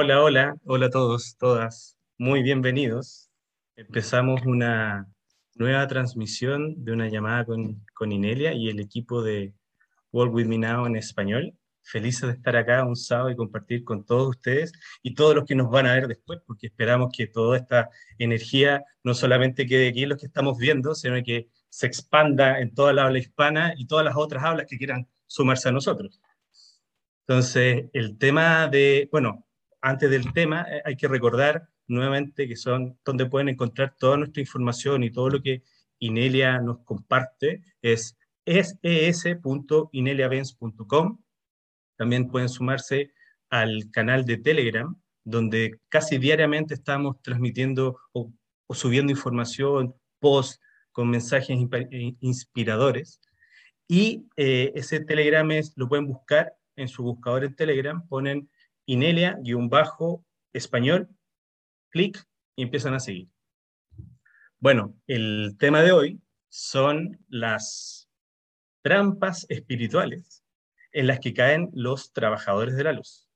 Hola, hola, hola a todos, todas. Muy bienvenidos. Empezamos una nueva transmisión de una llamada con, con Inelia y el equipo de World With Me Now en español. Felices de estar acá un sábado y compartir con todos ustedes y todos los que nos van a ver después, porque esperamos que toda esta energía no solamente quede aquí los que estamos viendo, sino que se expanda en toda la habla hispana y todas las otras hablas que quieran sumarse a nosotros. Entonces, el tema de, bueno, antes del tema, eh, hay que recordar nuevamente que son donde pueden encontrar toda nuestra información y todo lo que Inelia nos comparte es es.ineliavens.com. También pueden sumarse al canal de Telegram, donde casi diariamente estamos transmitiendo o, subiendo información, posts con mensajes eh, inspiradores. Y eh, ese Telegram es, lo pueden buscar en su buscador en Telegram, ponen Inelia-español, clic y empiezan a seguir. Bueno, el tema de hoy son las trampas espirituales en las que caen los trabajadores de la luz.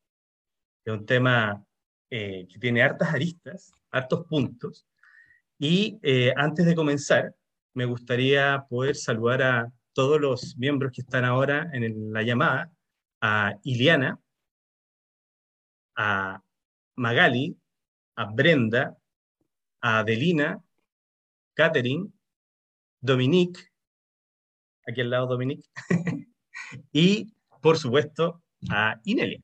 Es un tema eh, que tiene hartas aristas, hartos puntos. Y eh, antes de comenzar, me gustaría poder saludar a todos los miembros que están ahora en la llamada, a Iliana, a Magali, a Brenda, a Adelina, Catherine, Dominique, aquí al lado Dominique, y por supuesto a Inelia.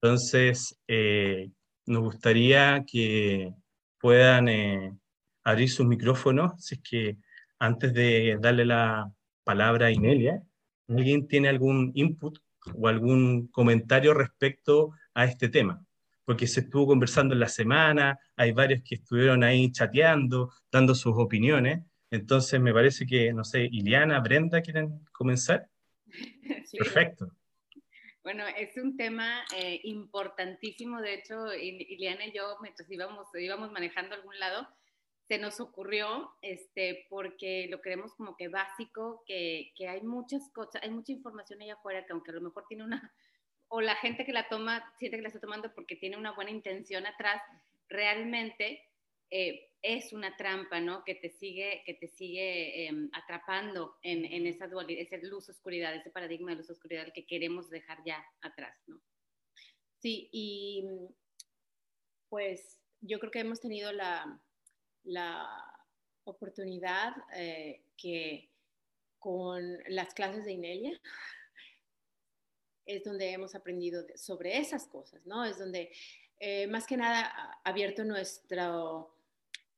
Entonces, eh, nos gustaría que puedan eh, abrir sus micrófonos, si es que antes de darle la palabra a Inelia, ¿alguien tiene algún input o algún comentario respecto a este tema, porque se estuvo conversando en la semana, hay varios que estuvieron ahí chateando, dando sus opiniones, entonces me parece que, no sé, Iliana, Brenda, ¿quieren comenzar? Perfecto. Bueno, es un tema eh, importantísimo, de hecho, Iliana y yo, mientras íbamos, íbamos manejando a algún lado, se nos ocurrió, este, porque lo creemos como que básico, que, que, hay muchas cosas, hay mucha información allá afuera que aunque a lo mejor tiene una, o la gente que la toma siente que la está tomando porque tiene una buena intención atrás, realmente eh, es una trampa, ¿no? Que te sigue, que te sigue em, atrapando en, en, esa dualidad, esa luz-oscuridad, ese paradigma de luz-oscuridad que queremos dejar ya atrás, ¿no? Sí, y pues yo creo que hemos tenido la, la oportunidad eh, que con las clases de Inelia es donde hemos aprendido sobre esas cosas, ¿no? Es donde eh, más que nada ha abierto nuestro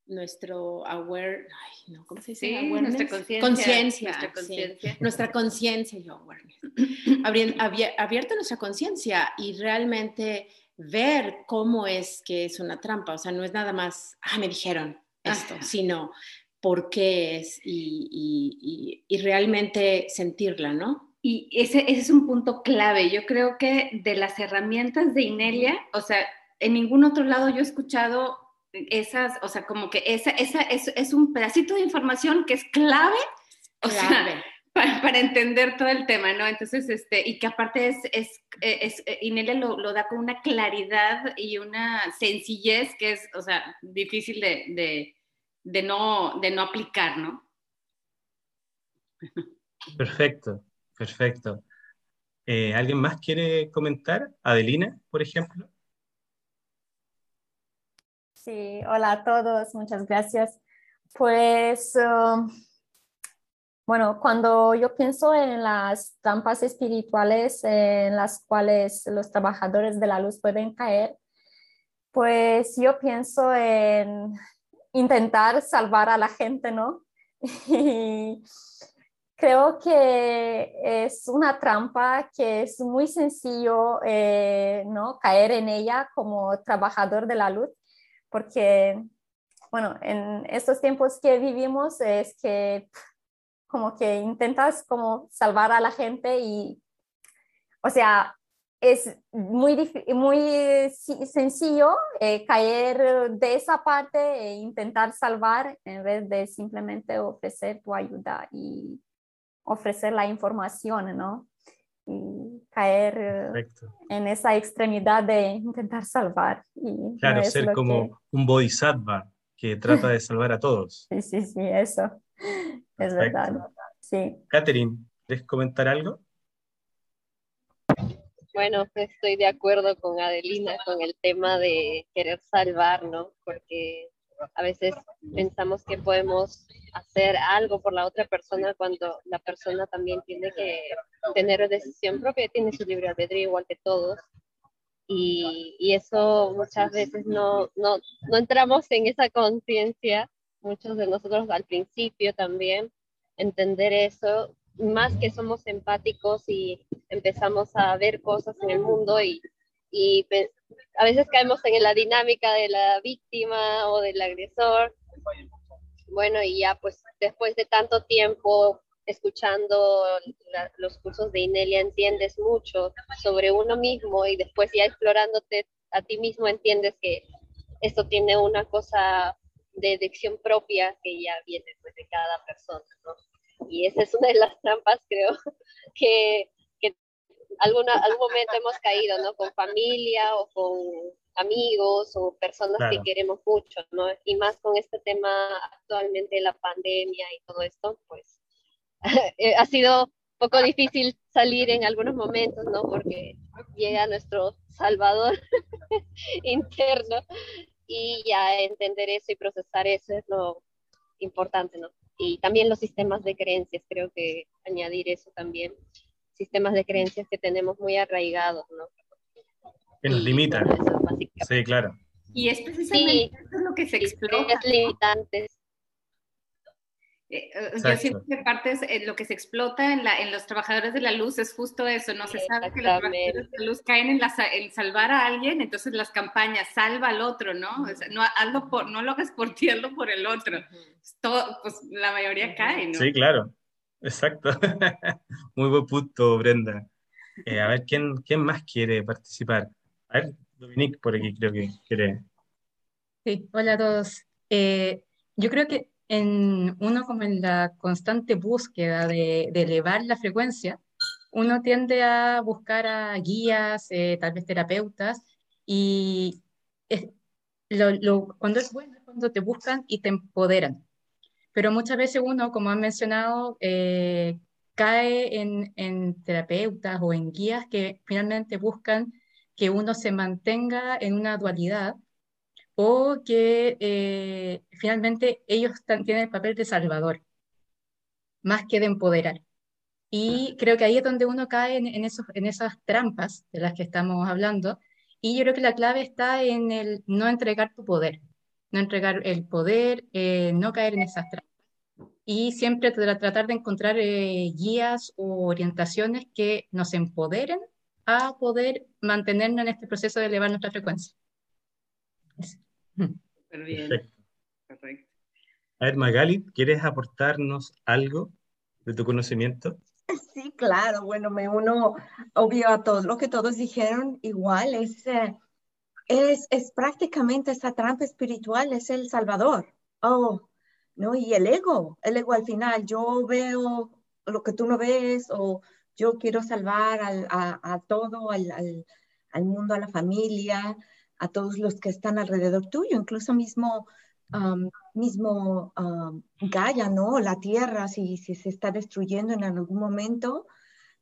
nuestro aware, ay, no, ¿cómo se dice? Sí, nuestra conciencia. Nuestra conciencia. Nuestra conciencia, yo awareness. abierto nuestra conciencia y realmente ver cómo es que es una trampa. O sea, no es nada más, ah, me dijeron, esto, sino por qué es y, y, realmente sentirla, ¿no? Y ese, ese, es un punto clave. Yo creo que de las herramientas de Inelia, o sea, en ningún otro lado yo he escuchado esas, o sea, como que esa, esa es, es un pedacito de información que es clave, o sea, para, para, entender todo el tema, ¿no? Entonces, este, y que aparte es, es, es, Inelia lo, lo, da con una claridad y una sencillez que es, o sea, difícil de de no, de no aplicar, ¿no? Perfecto, perfecto. Eh, ¿Alguien más quiere comentar? Adelina, por ejemplo. Sí, hola a todos, muchas gracias. Pues, um, bueno, cuando yo pienso en las trampas espirituales en las cuales los trabajadores de la luz pueden caer, pues yo pienso en intentar salvar a la gente, ¿no? Y creo que es una trampa que es muy sencillo, eh, ¿no? Caer en ella como trabajador de la luz, porque, bueno, en estos tiempos que vivimos es que como que intentas como salvar a la gente y, o sea, es muy, muy sencillo eh, caer de esa parte e intentar salvar en vez de simplemente ofrecer tu ayuda y ofrecer la información, ¿no? y caer en esa extremidad de intentar salvar. Y claro, ser como un bodhisattva que trata de salvar a todos. Sí, sí, sí, eso. Es verdad. Sí. Catherine, ¿quieres comentar algo? Bueno, estoy de acuerdo con Adelina con el tema de querer salvar, ¿no? Porque a veces pensamos que podemos hacer algo por la otra persona cuando la persona también tiene que tener decisión propia, tiene su libre albedrío igual que todos. Y, y eso muchas veces no, no, no entramos en esa conciencia, muchos de nosotros al principio también, entender eso, más que somos empáticos y empezamos a ver cosas en el mundo y, y a veces caemos en la dinámica de la víctima o del agresor. Bueno, y ya pues después de tanto tiempo escuchando los cursos de Inelia entiendes mucho sobre uno mismo y después ya explorándote a ti mismo entiendes que esto tiene una cosa de elección propia que ya viene pues, de cada persona. Y esa es una de las trampas, creo, que alguna, algún momento hemos caído, ¿no? Con familia o con amigos o personas que queremos mucho, ¿no? Y más con este tema actualmente, la pandemia y todo esto, pues eh, ha sido un poco difícil salir en algunos momentos, ¿no? Porque llega nuestro salvador interno y ya entender eso y procesar eso es lo importante, ¿no? Y también los sistemas de creencias, creo que añadir eso también sistemas de creencias que tenemos muy arraigados, ¿no? Que nos limitan. sí, claro. Y es precisamente lo que se explota. Es limitantes. Eh, eh, yo siento que parte eh, lo que se explota en, la, en los trabajadores de la luz es justo eso, no se sabe que los trabajadores de la luz caen en, la, en salvar a alguien, entonces las campañas salva al otro, ¿no? no, hazlo por, no lo hagas por ti, hazlo por el otro. Todo, pues la mayoría cae, ¿no? Sí, claro. Exacto. Muy buen punto, Brenda. Eh, a ver, ¿quién, ¿quién más quiere participar? A ver, Dominique, por aquí creo que quiere. Sí, hola a todos. Eh, yo creo que en uno como en la constante búsqueda de, elevar la frecuencia, uno tiende a buscar a guías, eh, tal vez terapeutas, y cuando es bueno es cuando te buscan y te empoderan. Pero muchas veces uno, como han mencionado, eh, cae en, terapeutas o en guías que finalmente buscan que uno se mantenga en una dualidad o que eh, finalmente ellos tienen el papel de salvador, más que de empoderar. Y creo que ahí es donde uno cae en, esos, en esas trampas de las que estamos hablando. Y yo creo que la clave está en el no entregar tu poder, no entregar el poder, eh, no caer en esas trampas y siempre tratar de encontrar eh, guías o orientaciones que nos empoderen a poder mantenernos en este proceso de elevar nuestra frecuencia. Bien. A ver, Magali, ¿quieres aportarnos algo de tu conocimiento? Sí, claro. Bueno, me uno, obvio, a todo lo que todos dijeron, igual, es, eh, es, es prácticamente esa trampa espiritual, es el Salvador. Oh, ¿no? Y el ego, el ego al final, yo veo lo que tú no ves o yo quiero salvar a, todo, al, al, mundo, a la familia, a todos los que están alrededor tuyo, incluso mismo, mismo Gaia, ¿no? La tierra, si, si, se está destruyendo en algún momento,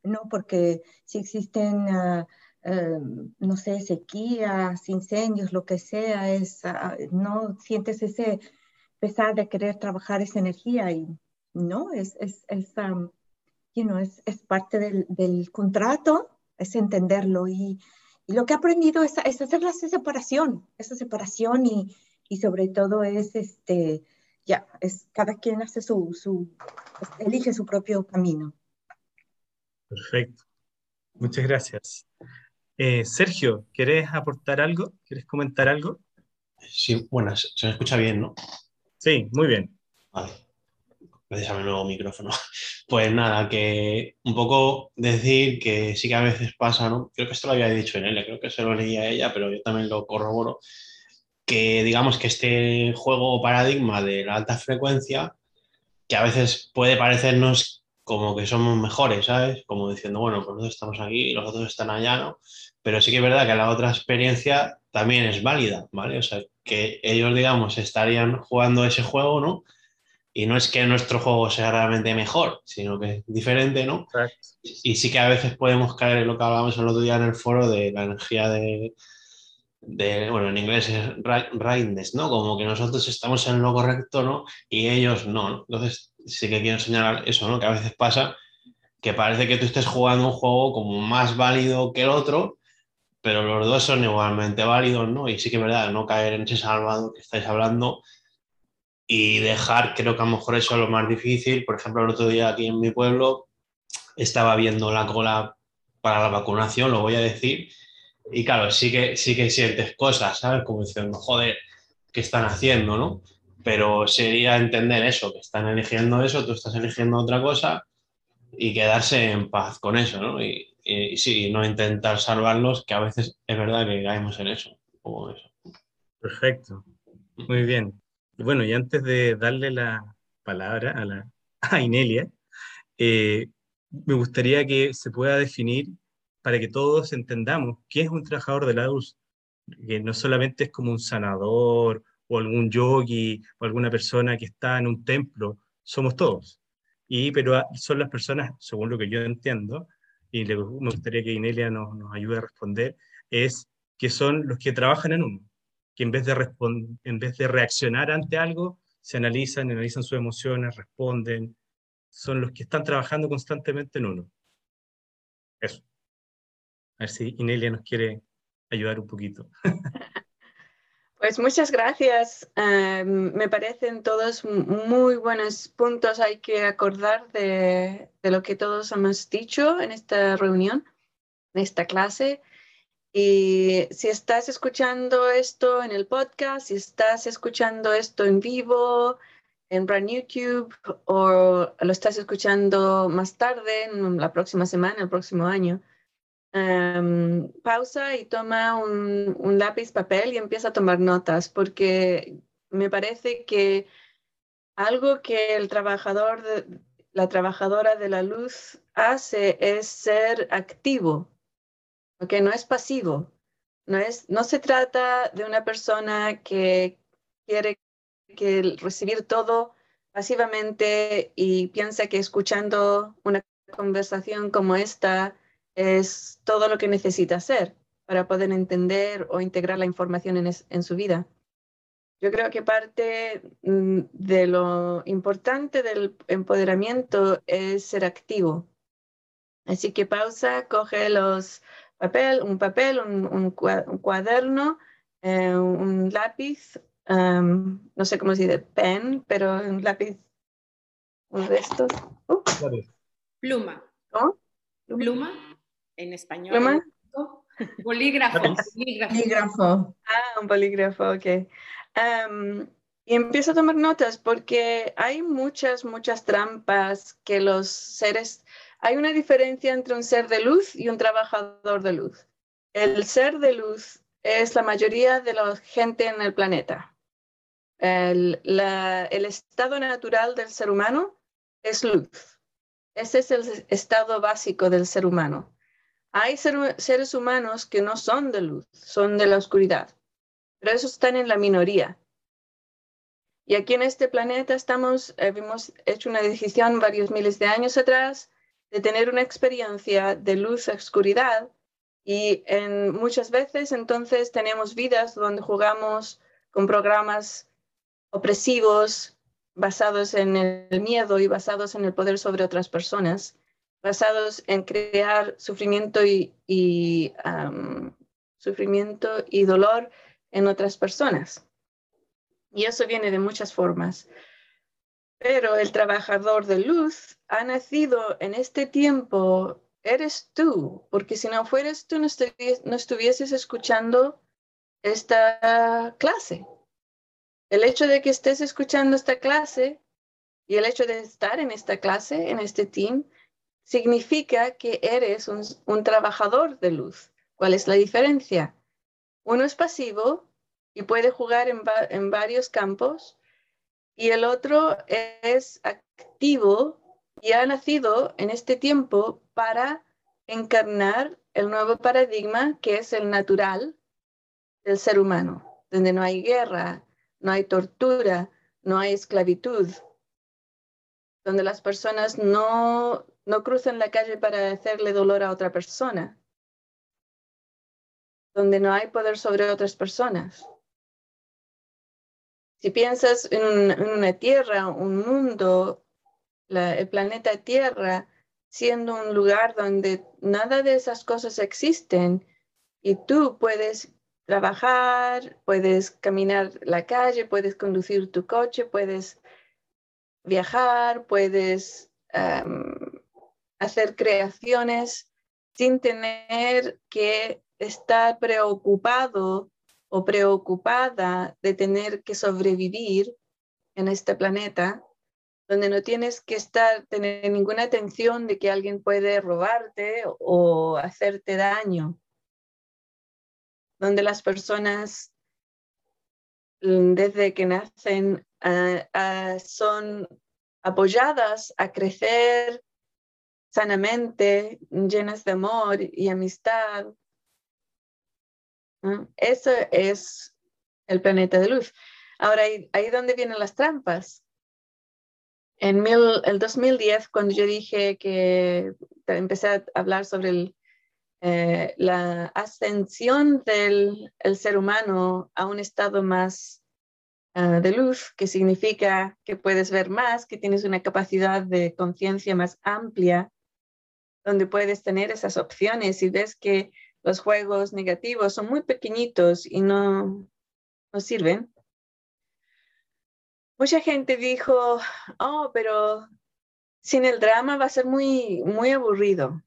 ¿no? Porque si existen... Ah, em, no sé, sequías, incendios, lo que sea, es, ah, no sientes ese, pesar de querer trabajar esa energía y no, es, es, es, um, es, parte del, del, contrato, es entenderlo y, y, lo que he aprendido es, es hacer esa separación, esa separación y, y, sobre todo es, este, ya, es cada quien hace su, su, elige su propio camino. Perfecto. Muchas gracias. Eh, Sergio, ¿quieres aportar algo? ¿Quieres comentar algo? Sí, bueno, se me escucha bien, ¿no? Sí, muy bien. Vale. Déjame el nuevo micrófono. Pues nada, que un poco decir que sí que a veces pasa, ¿no? Creo que esto lo había dicho en él, creo que se lo leía ella, pero yo también lo corroboro, que digamos que este juego paradigma de la alta frecuencia, que a veces puede parecernos como que somos mejores, ¿sabes? Como diciendo, bueno, pues nosotros estamos aquí y los otros están allá, ¿no? Pero sí que es verdad que la otra experiencia también es válida, ¿vale? O sea, que ellos, digamos, estarían jugando ese juego, ¿no? Y no es que nuestro juego sea realmente mejor, sino que es diferente, ¿no? Y sí que a veces podemos caer en lo que hablábamos el otro día en el foro de la energía de, de bueno, en inglés es rightness, ¿no? Como que nosotros estamos en lo correcto, ¿no? Y ellos no. Entonces, sí que quiero señalar eso, ¿no? Que a veces pasa que parece que tú estés jugando un juego como más válido que el otro, pero los dos son igualmente válidos, ¿no? Y sí que es verdad, no caer en ese salvado que estáis hablando y dejar, creo que a lo mejor eso es lo más difícil. Por ejemplo, el otro día aquí en mi pueblo estaba viendo la cola para la vacunación, lo voy a decir, y claro, sí que, sí que sientes cosas, ¿sabes? Como diciendo, joder, ¿qué están haciendo, no? Pero sería entender eso, que están eligiendo eso, tú estás eligiendo otra cosa y quedarse en paz con eso, ¿no? Y, sí, no intentar salvarlos, que a veces es verdad que caemos en eso, como eso. Perfecto, muy bien. Bueno, y antes de darle la palabra a, la, Inelia, eh, me gustaría que se pueda definir para que todos entendamos qué es un trabajador de la luz, que no solamente es como un sanador o algún yogi o alguna persona que está en un templo, somos todos. Y, pero son las personas, según lo que yo entiendo, y me gustaría que Inelia nos, nos ayude a responder, es que son los que trabajan en uno, que en vez de, en vez de reaccionar ante algo, se analizan, analizan sus emociones, responden, son los que están trabajando constantemente en uno. Eso. A ver si Inelia nos quiere ayudar un poquito. Pues muchas gracias. Em, me parecen todos muy buenos puntos. Hay que acordar de, lo que todos hemos dicho en esta reunión, en esta clase. Y si estás escuchando esto en el podcast, si estás escuchando esto en vivo, en Brand YouTube, o lo estás escuchando más tarde, en la próxima semana, el próximo año, Em, pausa y toma un, lápiz, papel y empieza a tomar notas, porque me parece que algo que el trabajador, la trabajadora de la luz hace es ser activo, que no es pasivo. No, es, no se trata de una persona que quiere que recibir todo pasivamente y piensa que escuchando una conversación como esta es todo lo que necesita hacer para poder entender o integrar la información en, su vida. Yo creo que parte mm, de lo importante del empoderamiento es ser activo. Así que pausa, coge los papel, un papel, un, cuaderno, eh, un lápiz, no sé cómo se dice, pen, pero un lápiz, uno de estos. Uh. Pluma. ¿Cómo? Pluma en español. Bolígrafo. bolígrafo. Ah, un bolígrafo, ok. y empiezo a tomar notas porque hay muchas, muchas trampas que los seres... Hay una diferencia entre un ser de luz y un trabajador de luz. El ser de luz es la mayoría de la gente en el planeta. El, el estado natural del ser humano es luz. Ese es el estado básico del ser humano. Hay seres humanos que no son de luz, son de la oscuridad, pero esos están en la minoría. Y aquí en este planeta estamos, hemos hecho una decisión varios miles de años atrás de tener una experiencia de luz a oscuridad y en, muchas veces entonces tenemos vidas donde jugamos con programas opresivos basados en el miedo y basados en el poder sobre otras personas basados en crear sufrimiento y, sufrimiento y dolor en otras personas. Y eso viene de muchas formas. Pero el trabajador de luz ha nacido en este tiempo, eres tú, porque si no fueras tú, no, no estuvieses escuchando esta clase. El hecho de que estés escuchando esta clase y el hecho de estar en esta clase, en este team, significa que eres un, trabajador de luz. ¿Cuál es la diferencia? Uno es pasivo y puede jugar en, varios campos y el otro es activo y ha nacido en este tiempo para encarnar el nuevo paradigma que es el natural del ser humano, donde no hay guerra, no hay tortura, no hay esclavitud, donde las personas no, no cruzan la calle para hacerle dolor a otra persona, donde no hay poder sobre otras personas. Si piensas en, una tierra, un mundo, el planeta Tierra, siendo un lugar donde nada de esas cosas existen y tú puedes trabajar, puedes caminar la calle, puedes conducir tu coche, puedes viajar, puedes hacer creaciones sin tener que estar preocupado o preocupada de tener que sobrevivir en este planeta, donde no tienes que estar, tener ninguna atención de que alguien puede robarte o hacerte daño, donde las personas mm, desde que nacen ah, ah, son apoyadas a crecer sanamente, llenas de amor y amistad, eso es el planeta de luz. Ahora, ahí, ahí donde vienen las trampas. En mil, el 2010, cuando yo dije que empecé a hablar sobre eh, la ascensión del ser humano a un estado más ah, de luz, que significa que puedes ver más, que tienes una capacidad de conciencia más amplia, donde puedes tener esas opciones y ves que los juegos negativos son muy pequeñitos y no, no sirven. Mucha gente dijo, oh, pero sin el drama va a ser muy, muy aburrido.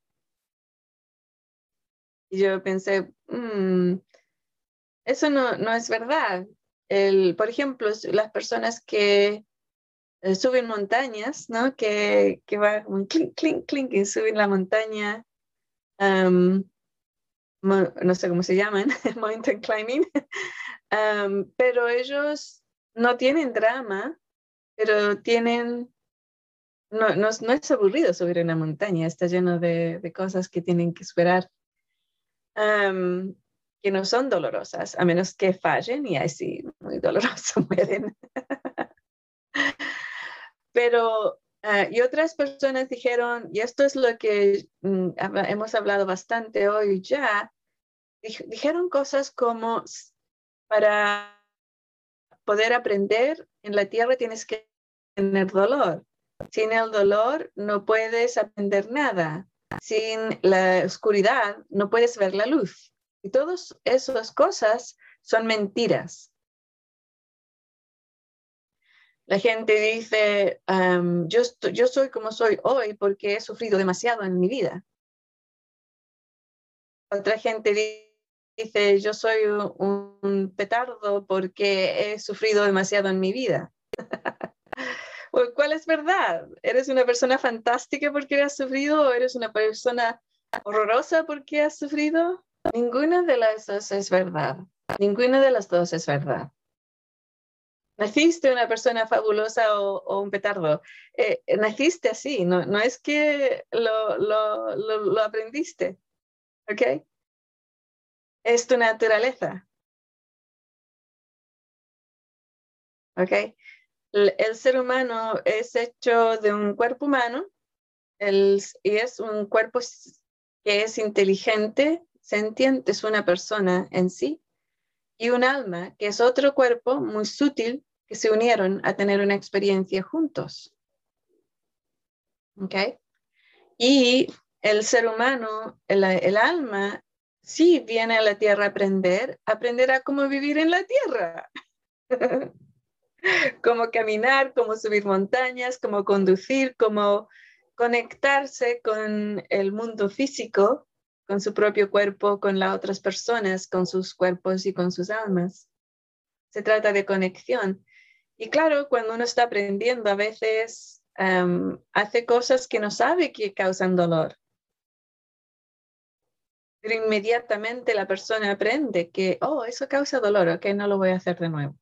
Y yo pensé, mm, eso no, no, es verdad. El, por ejemplo, las personas que eh, suben montañas, ¿no? Que, que van clink, clink, clink y suben la montaña no sé cómo se llaman, mountain climbing, pero ellos no tienen drama, pero tienen, no, no, es aburrido subir una montaña, está lleno de, cosas que tienen que esperar, que no son dolorosas, a menos que fallen y así muy doloroso mueren. pero ah, y otras personas dijeron, y esto es lo que mm, hemos hablado bastante hoy ya, dijeron cosas como, para poder aprender en la tierra tienes que tener dolor. Sin el dolor no puedes aprender nada. Sin la oscuridad no puedes ver la luz. Y todas esas cosas son mentiras. La gente dice, yo, yo soy como soy hoy porque he sufrido demasiado en mi vida. Otra gente dice, dice, yo soy un, petardo porque he sufrido demasiado en mi vida. ¿Cuál es verdad? ¿Eres una persona fantástica porque has sufrido o eres una persona horrorosa porque has sufrido? Ninguna de las dos es verdad. Ninguna de las dos es verdad. Naciste una persona fabulosa o, un petardo. Eh, naciste así, no, no es que lo, lo, lo, lo aprendiste. ¿Ok? Es tu naturaleza. ¿Ok? El, ser humano es hecho de un cuerpo humano y es un cuerpo que es inteligente, sentiente, es una persona en sí, y un alma que es otro cuerpo muy sutil que se unieron a tener una experiencia juntos. ¿Ok? Y el ser humano, el, el alma sí viene a la tierra a aprender, aprenderá cómo vivir en la tierra. cómo caminar, cómo subir montañas, cómo conducir, cómo conectarse con el mundo físico, con su propio cuerpo, con las otras personas, con sus cuerpos y con sus almas. Se trata de conexión. Y claro, cuando uno está aprendiendo, a veces hace cosas que no sabe que causan dolor pero inmediatamente la persona aprende que, oh, eso causa dolor, ok, no lo voy a hacer de nuevo.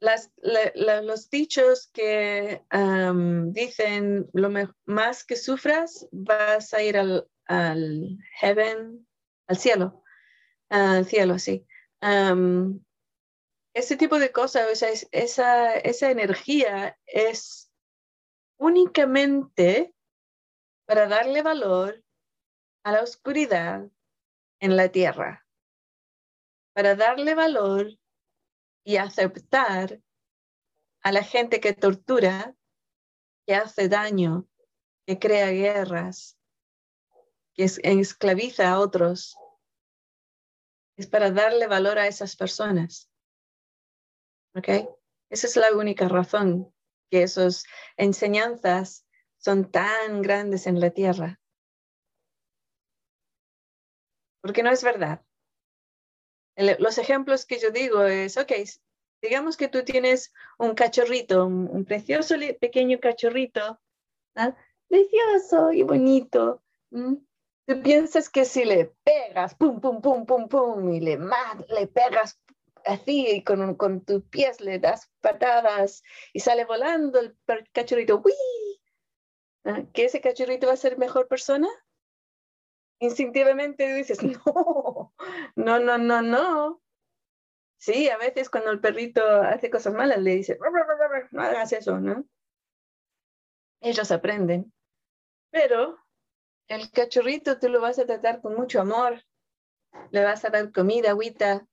los dichos que dicen lo más que sufras, vas a ir al, heaven, al cielo, al cielo, sí. ese tipo de cosas, esa, esa energía es únicamente para darle valor a la oscuridad en la tierra, para darle valor y aceptar a la gente que tortura, que hace daño, que crea guerras, que esclaviza a otros. Es para darle valor a esas personas. ¿Ok? Esa es la única razón que esas enseñanzas son tan grandes en la tierra. Porque no es verdad los ejemplos que yo digo es, ok, digamos que tú tienes un cachorrito, un, precioso pequeño cachorrito, precioso y bonito. Tú piensas que si le pegas, pum, pum, pum, pum, pum, y le, le pegas así, con, con tus pies le das patadas y sale volando el cachorrito, ¡uy! ¿Que ese cachorrito va a ser mejor persona? instintivamente dices, no, no, no, no, no. Sí, a veces cuando el perrito hace cosas malas le dices, no hagas eso, ¿no? Ellos aprenden. Pero el cachorrito tú lo vas a tratar con mucho amor. Le vas a dar comida, agüita,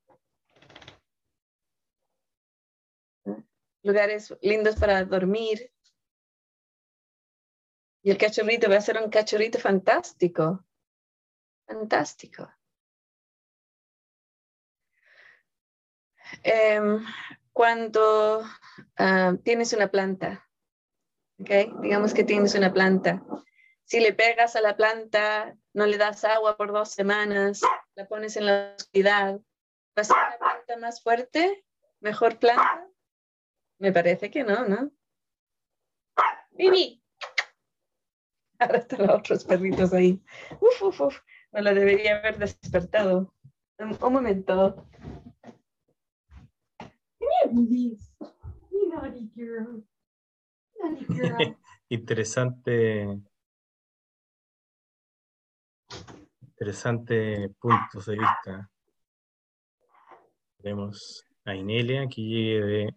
lugares lindos para dormir. Y el cachorrito va a ser un cachorrito fantástico. Fantástico. Em, cuando ah, tienes una planta, ¿okay? digamos que tienes una planta, si le pegas a la planta, no le das agua por dos semanas, la pones en la oscuridad, ¿va a ser una planta más fuerte? ¿Mejor planta? Me parece que no, ¿no? Vivi. Ahora están los otros perritos ahí. Uf, uf, uf. No la debería haber despertado. Un, momento. Interesante. Interesante puntos de vista. Tenemos a Inelia que llegue de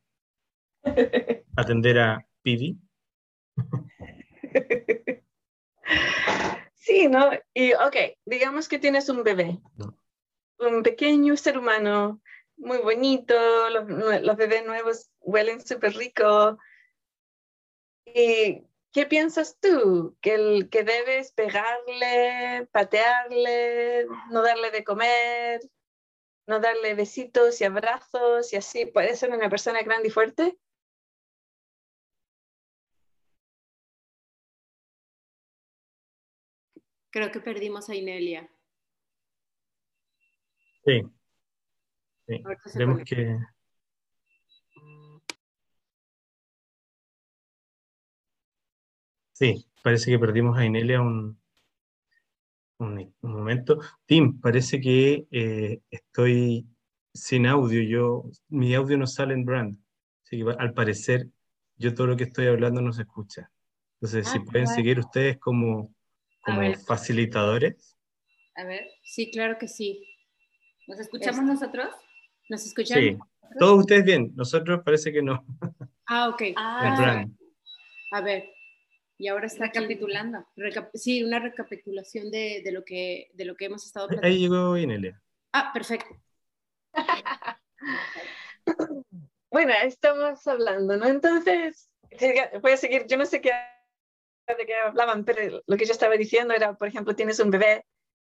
atender a Pidi. Sí, ¿no? Y, ok, digamos que tienes un bebé, un pequeño ser humano, muy bonito, los, los bebés nuevos huelen súper rico. ¿Y qué piensas tú? ¿Que, el, ¿Que debes pegarle, patearle, no darle de comer, no darle besitos y abrazos y así? ¿Puede ser una persona grande y fuerte? Creo que perdimos a Inelia. Sí. sí. Vemos que... Sí, parece que perdimos a Inelia un, un, momento. Tim, parece que eh, estoy sin audio. Yo, mi audio no sale en brand. Así que al parecer yo todo lo que estoy hablando no se escucha. Entonces, si ah, pueden seguir ustedes como como facilitadores? A ver, sí, claro que sí. ¿Nos escuchamos nosotros? ¿Nos escuchan? Sí, todos ustedes bien, nosotros parece que no. Ah, ok. Ah, a ver, y ahora está recapitulando. sí, una recapitulación de, de, lo que, de lo que hemos estado platicando. Ahí llegó Inelia. Ah, perfecto. bueno, estamos hablando, ¿no? Entonces, voy a seguir, yo no sé qué de qué hablaban, pero lo que yo estaba diciendo era, por ejemplo, tienes un bebé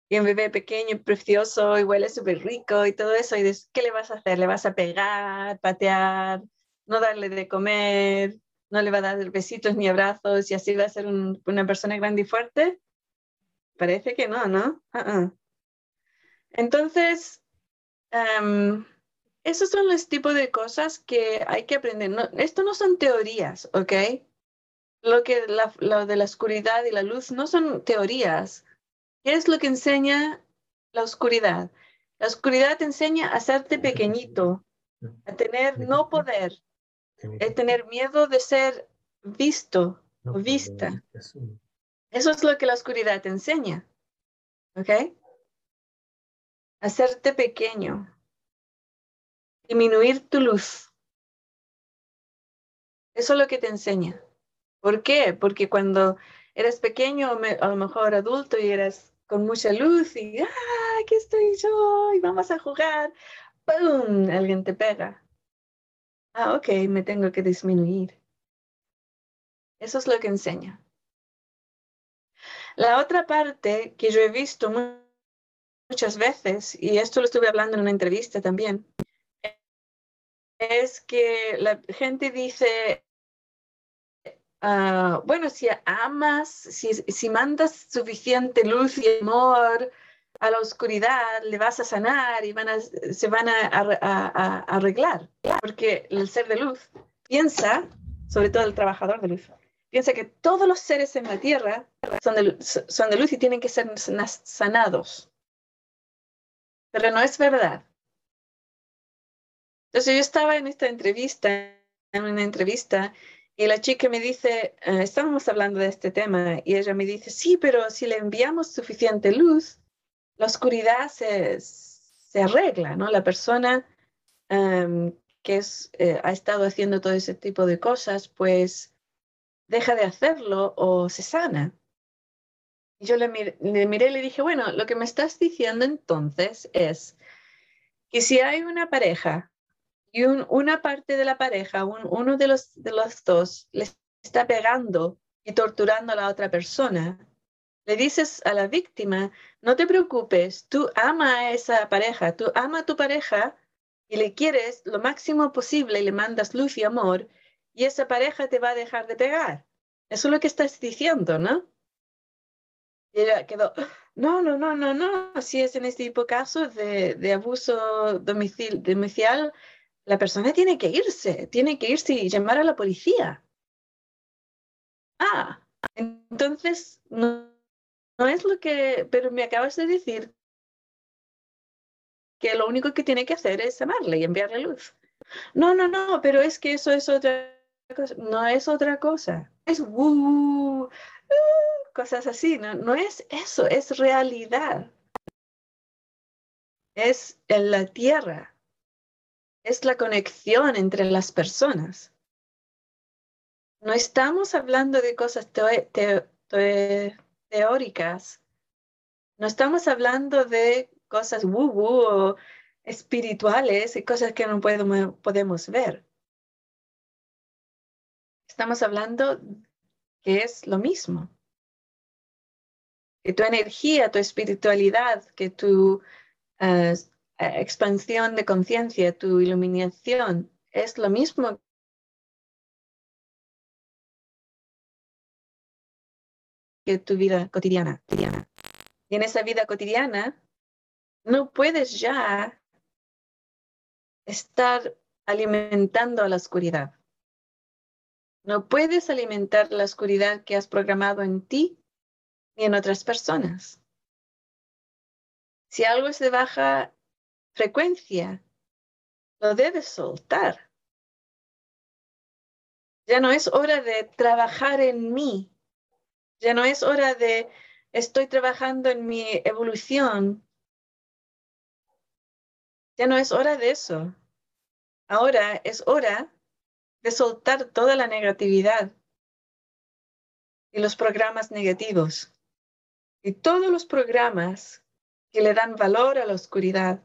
y un bebé pequeño, precioso y huele súper rico y todo eso, y dices, ¿qué le vas a hacer? ¿Le vas a pegar, patear, no darle de comer, no le va a dar besitos ni abrazos y así va a ser una persona grande y fuerte? Parece que no, ¿no? Uh-uh. Entonces, em, esos son los tipos de cosas que hay que aprender. esto no son teorías, ¿ok? Lo que lo de la oscuridad y la luz no son teorías. ¿Qué es lo que enseña la oscuridad? La oscuridad te enseña a hacerte pequeñito, a tener no poder, es tener miedo de ser visto o vista. Eso es lo que la oscuridad te enseña. ¿Ok? Hacerte pequeño. Disminuir tu luz. Eso es lo que te enseña. ¿Por qué? Porque cuando eres pequeño, a lo mejor adulto, y eres con mucha luz y, ¡ah, aquí estoy yo! Y vamos a jugar. ¡Pum! Alguien te pega. Ah, ok, me tengo que disminuir. Eso es lo que enseña. La otra parte que yo he visto mu- muchas veces, y esto lo estuve hablando en una entrevista también, es que la gente dice, ah, bueno, si amas, si, mandas suficiente luz y amor a la oscuridad, le vas a sanar y van a, se van a, arre- a- a- a arreglar. Porque el ser de luz piensa, sobre todo el trabajador de luz, piensa que todos los seres en la tierra son de, son de luz y tienen que ser sana- sanados. Pero no es verdad. Entonces yo estaba en esta entrevista, en una entrevista, y la chica me dice, eh, estábamos hablando de este tema, y ella me dice, sí, pero si le enviamos suficiente luz, la oscuridad se, se arregla, ¿no? La persona em, que es, eh, ha estado haciendo todo ese tipo de cosas, pues deja de hacerlo o se sana. Yo le, le miré y le dije, bueno, lo que me estás diciendo entonces es que si hay una pareja y un- una parte de la pareja, un- uno de los, de los dos, le está pegando y torturando a la otra persona, le dices a la víctima, no te preocupes, tú ama a esa pareja, tú ama a tu pareja y le quieres lo máximo posible y le mandas luz y amor y esa pareja te va a dejar de pegar. Eso es lo que estás diciendo, ¿no? Y ella quedó, no, no, no, no, no, si es en este tipo de casos de, de abuso domicil, domiciliar, la persona tiene que irse, tiene que irse y llamar a la policía. Ah, entonces no, es lo que, pero me acabas de decir que lo único que tiene que hacer es amarle y enviarle luz. No, no, no, pero es que eso es otra cosa. No es otra cosa. Es uh, cosas así. No, no es eso, es realidad. Es en la tierra. Es la conexión entre las personas. No estamos hablando de cosas teóricas. No estamos hablando de cosas woo woo o espirituales y cosas que no podemos, ver. Estamos hablando que es lo mismo. Que tu energía, tu espiritualidad, que tu eh, expansión de conciencia, tu iluminación, es lo mismo que tu vida cotidiana. Y en esa vida cotidiana no puedes ya estar alimentando a la oscuridad. No puedes alimentar la oscuridad que has programado en ti ni en otras personas. Si algo es de baja frecuencia, lo debes soltar. Ya no es hora de trabajar en mí. Ya no es hora de estoy trabajando en mi evolución. Ya no es hora de eso. Ahora es hora de soltar toda la negatividad y los programas negativos y todos los programas que le dan valor a la oscuridad.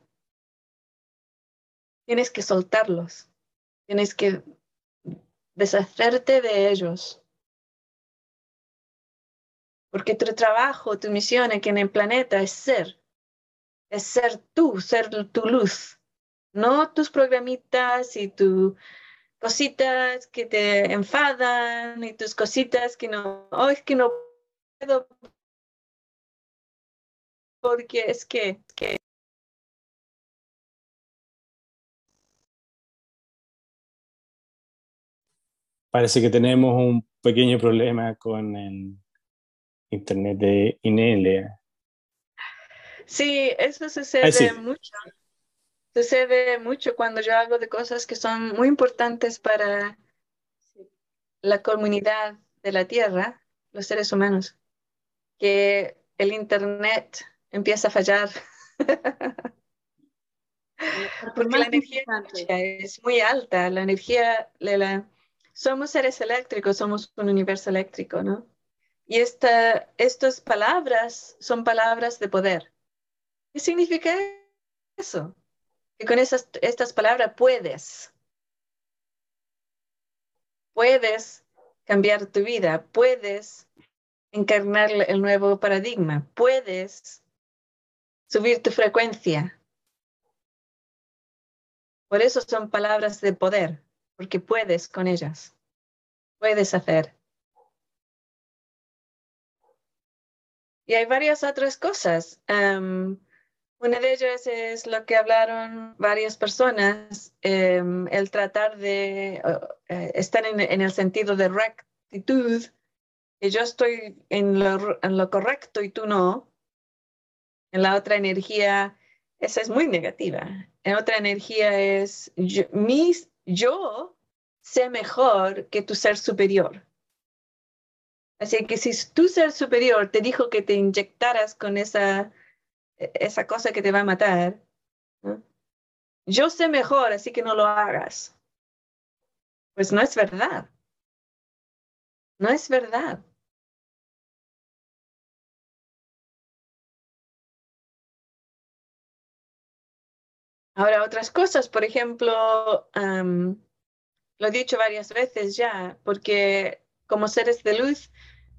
Tienes que soltarlos. Tienes que deshacerte de ellos. Porque tu trabajo, tu misión aquí en el planeta es ser. Es ser tú, ser tu luz. No tus programitas y tus cositas que te enfadan y tus cositas que no, oh, es que no puedo porque es que, que Parece que tenemos un pequeño problema con el internet de Inelia. Sí, eso sucede sí. mucho. Sucede mucho cuando yo hago de cosas que son muy importantes para la comunidad de la Tierra, los seres humanos, que el Internet empieza a fallar. Porque la energía es muy alta, la energía, la, somos seres eléctricos, somos un universo eléctrico, ¿no? Y esta, estas palabras son palabras de poder. ¿Qué significa eso? Que con esas, estas palabras puedes. Puedes cambiar tu vida, puedes encarnar el nuevo paradigma, puedes subir tu frecuencia. Por eso son palabras de poder, porque puedes con ellas, puedes hacer. Y hay varias otras cosas. una de ellas es lo que hablaron varias personas, em, el tratar de eh, estar en, el sentido de rectitud, que yo estoy en lo, correcto y tú no. En la otra energía, esa es muy negativa. En otra energía es yo, mis, yo sé mejor que tu ser superior. Así que si tu ser superior te dijo que te inyectaras con esa, esa cosa que te va a matar, yo sé mejor, así que no lo hagas. Pues no es verdad. No es verdad. Ahora, otras cosas, por ejemplo, lo he dicho varias veces ya, porque como seres de luz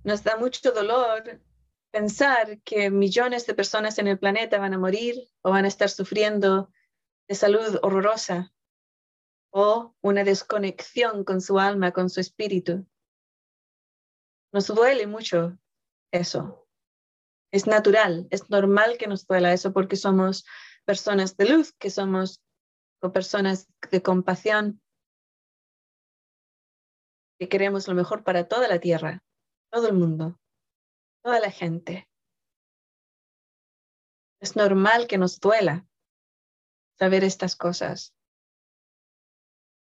nos da mucho dolor pensar que millones de personas en el planeta van a morir o van a estar sufriendo de salud horrorosa o una desconexión con su alma, con su espíritu. Nos duele mucho eso. Es natural, es normal que nos duela eso porque somos personas de luz, que somos personas de compasión, que queremos lo mejor para toda la tierra, todo el mundo, toda la gente. Es normal que nos duela saber estas cosas.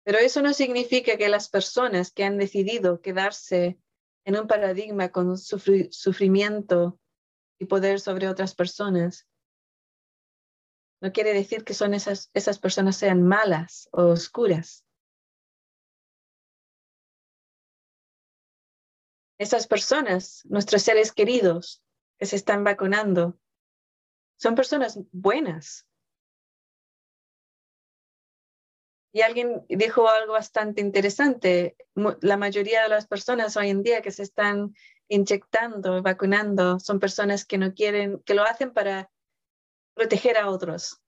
Pero eso no significa que las personas que han decidido quedarse en un paradigma con sufrimiento y poder sobre otras personas, no quiere decir que son esas, esas personas sean malas o oscuras. Esas personas, nuestros seres queridos que se están vacunando, son personas buenas. Y alguien dijo algo bastante interesante. La mayoría de las personas hoy en día que se están inyectando, vacunando, son personas que no quieren, que lo hacen para proteger a otros,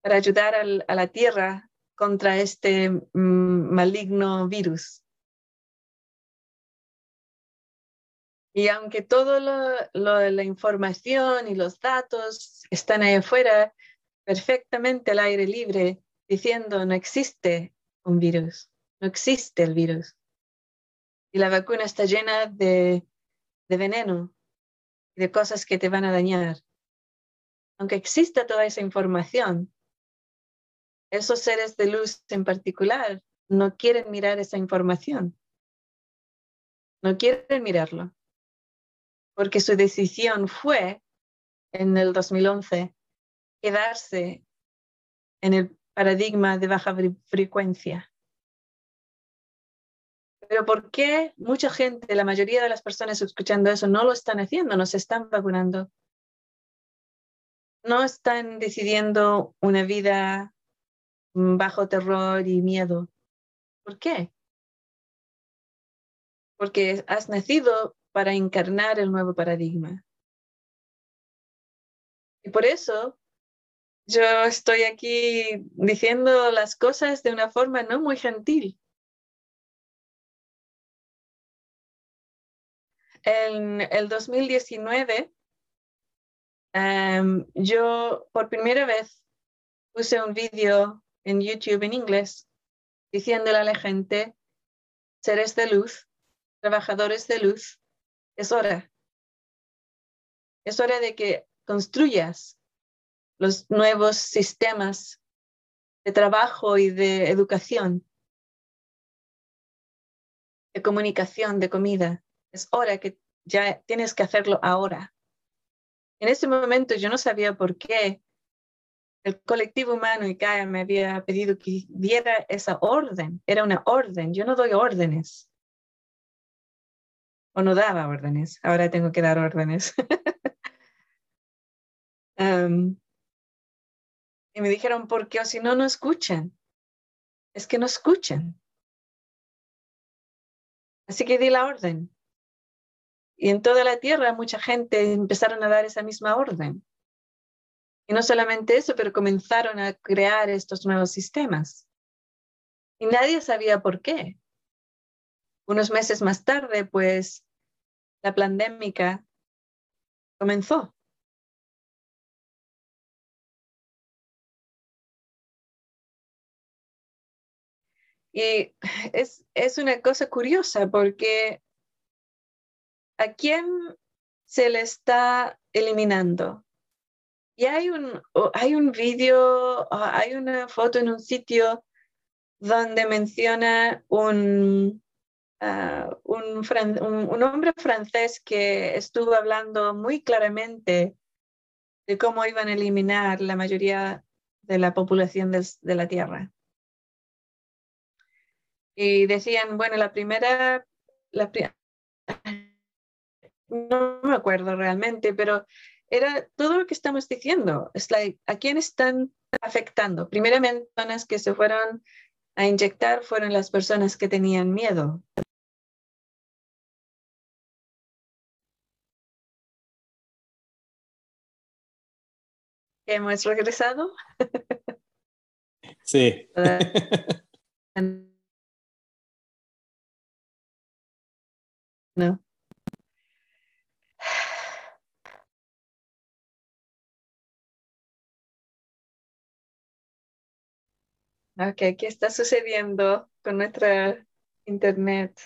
para ayudar a la tierra contra este mm, maligno virus. Y aunque todo lo, la información y los datos están ahí afuera, perfectamente al aire libre, diciendo no existe un virus, no existe el virus. Y la vacuna está llena de veneno, de cosas que te van a dañar. Aunque exista toda esa información, esos seres de luz en particular no quieren mirar esa información. No quieren mirarlo porque su decisión fue en el 2011 quedarse en el paradigma de baja frecuencia. Pero ¿por qué mucha gente, la mayoría de las personas escuchando eso, no lo están haciendo, no se están vacunando? No están decidiendo una vida bajo terror y miedo. ¿Por qué? Porque has nacido para encarnar el nuevo paradigma. Y por eso yo estoy aquí diciendo las cosas de una forma no muy gentil. En el 2019, em, yo por primera vez puse un vídeo en YouTube en inglés diciéndole a la gente, seres de luz, trabajadores de luz, es hora. Es hora de que construyas los nuevos sistemas de trabajo y de educación de comunicación, de comida. Es hora que ya tienes que hacerlo ahora. En ese momento yo no sabía por qué el colectivo humano y Gaia me había pedido que diera esa orden. Era una orden. Yo no doy órdenes. O no daba órdenes. Ahora tengo que dar órdenes. Y me dijeron, ¿por qué? O si no, no escuchan. Es que no escuchan. Así que di la orden. Y en toda la tierra mucha gente empezaron a dar esa misma orden. Y no solamente eso, pero comenzaron a crear estos nuevos sistemas. Y nadie sabía por qué. Unos meses más tarde, pues, la pandemia comenzó. Y es, es una cosa curiosa porque ¿a quién se le está eliminando? Y hay un, hay un vídeo, hay una foto en un sitio donde menciona un, ah, un, un, hombre francés que estuvo hablando muy claramente de cómo iban a eliminar la mayoría de la población de la Tierra. Y decían, bueno, la primera, no me acuerdo realmente, pero era todo lo que estamos diciendo. Es like, ¿a quién están afectando? Primeramente, personas que se fueron a inyectar fueron las personas que tenían miedo. ¿Hemos regresado? Sí. No. Ok, ¿qué está sucediendo con nuestra internet?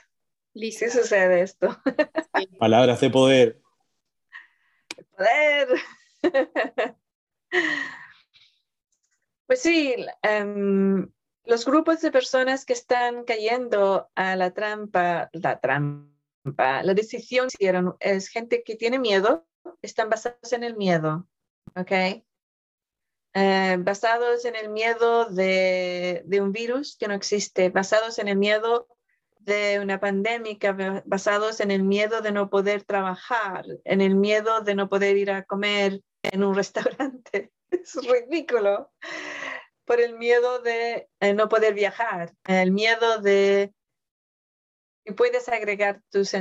Listo. Sí sucede esto. Palabras de poder. Poder. Pues sí, em, los grupos de personas que están cayendo a la trampa, la trampa la decisión hicieron es gente que tiene miedo, están basados en el miedo, ¿ok? Eh, basados en el miedo de, un virus que no existe, basados en el miedo de una pandemia, basados en el miedo de no poder trabajar, en el miedo de no poder ir a comer en un restaurante. Es ridículo. Por el miedo de eh, no poder viajar, el miedo de y puedes agregar tus,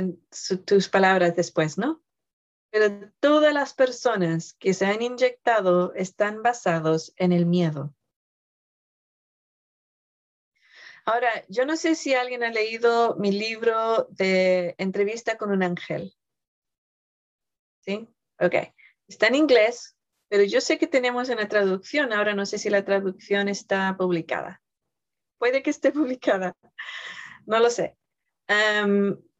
tus palabras después, ¿no? Pero todas las personas que se han inyectado están basados en el miedo. Ahora, yo no sé si alguien ha leído mi libro de entrevista con un ángel. ¿Sí? Ok. Está en inglés, pero yo sé que tenemos una traducción. Ahora no sé si la traducción está publicada. Puede que esté publicada. No lo sé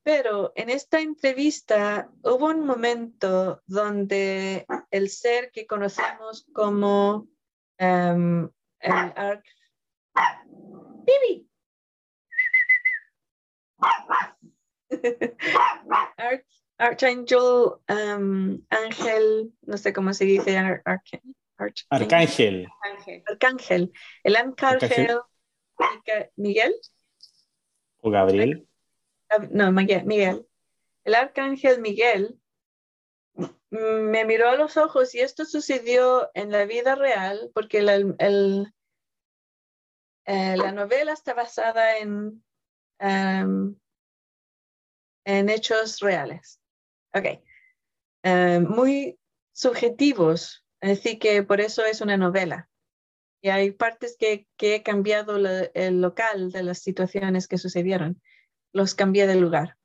pero en esta entrevista hubo un momento donde el ser que conocemos como el Archangel, ángel, no sé cómo se dice, arcángel. Arcángel. El arcángel Miguel. O Gabriel no, Miguel, el arcángel Miguel me miró a los ojos y esto sucedió en la vida real porque el, eh, la novela está basada en, em, en hechos reales. Ok. Em, muy subjetivos, así que por eso es una novela. Y hay partes que, que he cambiado el local de las situaciones que sucedieron los cambié de lugar.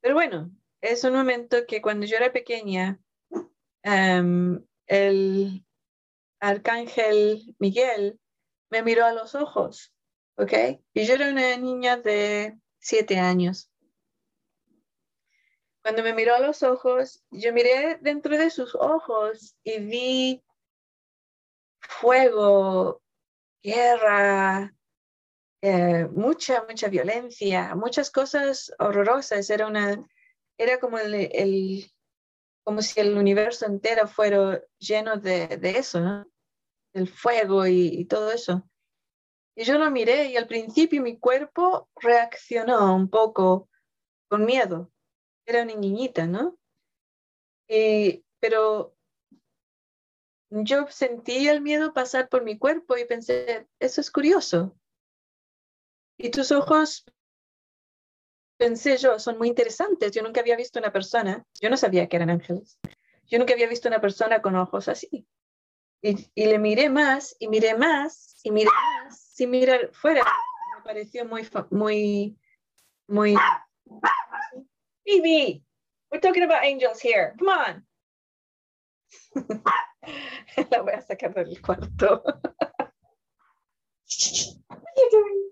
Pero bueno, es un momento que cuando yo era pequeña, em, el arcángel Miguel me miró a los ojos, ¿ok? Y yo era una niña de siete años. Cuando me miró a los ojos, yo miré dentro de sus ojos y vi fuego, guerra, eh, mucha, mucha violencia, muchas cosas horrorosas. Era, una, era como, el, como si el universo entero fuera lleno de, de eso, ¿no? El fuego y, todo eso. Y yo lo miré y al principio mi cuerpo reaccionó un poco con miedo. Era una niñita, ¿no? Y, pero yo sentí el miedo pasar por mi cuerpo y pensé, eso es curioso. Y tus ojos, pensé yo, son muy interesantes. Yo nunca había visto una persona, yo no sabía que eran ángeles. Yo nunca había visto una persona con ojos así. Y, le miré más y miré más y miré más sin mirar fuera. Me pareció muy, muy, muy... Phoebe, we're talking about angels here. Come on. La voy a sacar del cuarto. What are you doing?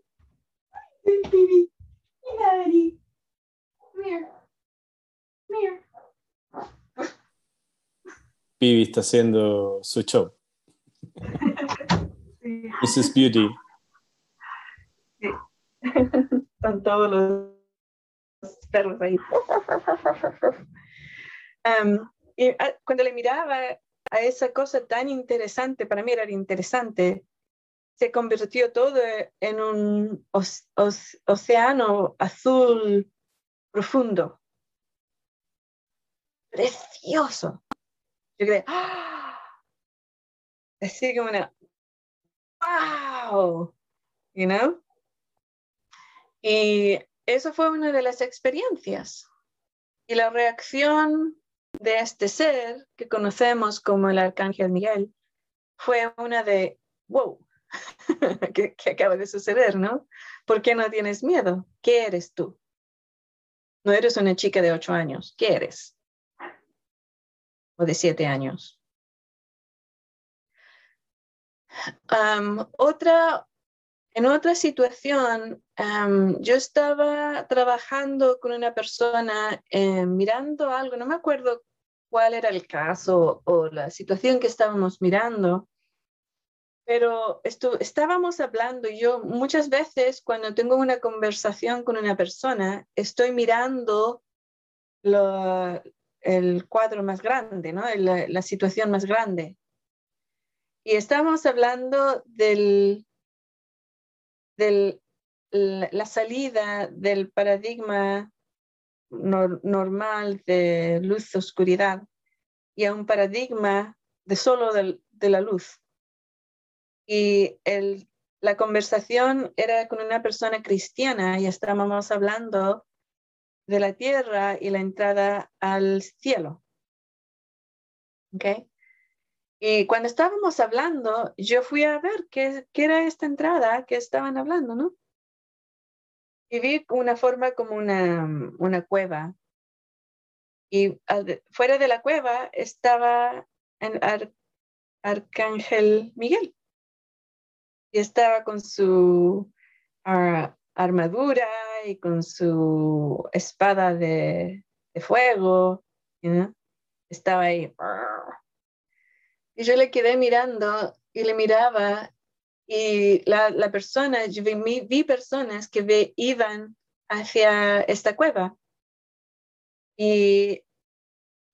You. Come here. Come here. Phoebe está haciendo su show. This is Beauty. Están todos los perros ahí. Um, y ah, cuando le miraba a esa cosa tan interesante, para mí era interesante, se convirtió todo en un océano azul profundo. Precioso. Yo creí, ¡ah! así como una, wow, you know? Y eso fue una de las experiencias. Y la reacción de este ser que conocemos como el Arcángel Miguel fue una de, wow, ¿qué, acaba de suceder, no? ¿Por qué no tienes miedo? ¿Qué eres tú? No eres una chica de ocho años, ¿qué eres? O de siete años. otra en otra situación, yo estaba trabajando con una persona eh, mirando algo, no me acuerdo cuál era el caso o la situación que estábamos mirando, pero esto, estábamos hablando, yo muchas veces cuando tengo una conversación con una persona, estoy mirando el cuadro más grande, ¿no? la, situación más grande. Y estábamos hablando del, la salida del paradigma normal de luz-oscuridad y a un paradigma de solo de la luz. Y el, la conversación era con una persona cristiana y estábamos hablando de la tierra y la entrada al cielo. ¿Okay? Y cuando estábamos hablando, yo fui a ver qué, qué era esta entrada que estaban hablando, ¿no? Y vi una forma como una, una cueva. Y fuera de la cueva estaba el Arcángel Miguel. Y estaba con su armadura y con su espada de, de fuego. Estaba ahí. Y yo le quedé mirando y le miraba y la, la persona, yo vi, vi personas que ve, iban hacia esta cueva y,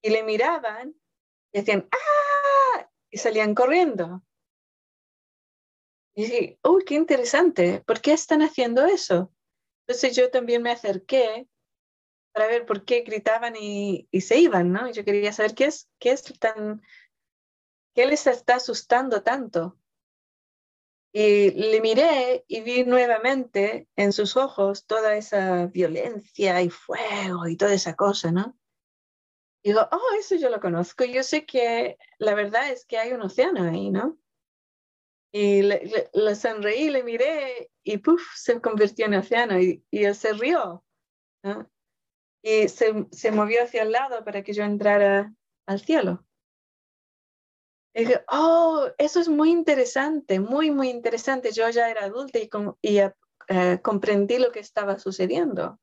y le miraban y decían, ¡ah! Y salían corriendo. Y dije, uy, qué interesante, ¿por qué están haciendo eso? Entonces yo también me acerqué para ver por qué gritaban y, y se iban, ¿no? Yo quería saber qué es, qué es tan ¿Qué les está asustando tanto? Y le miré y vi nuevamente en sus ojos toda esa violencia y fuego y toda esa cosa, ¿no? Y digo, oh, eso yo lo conozco. Yo sé que la verdad es que hay un océano ahí, ¿no? Y le, sonreí, le miré y puff, se convirtió en océano y, y él se rió, ¿no? Y se, se movió hacia el lado para que yo entrara al cielo. Y dije, oh, eso es muy interesante, muy, muy interesante. Yo ya era adulta y, y eh, comprendí lo que estaba sucediendo.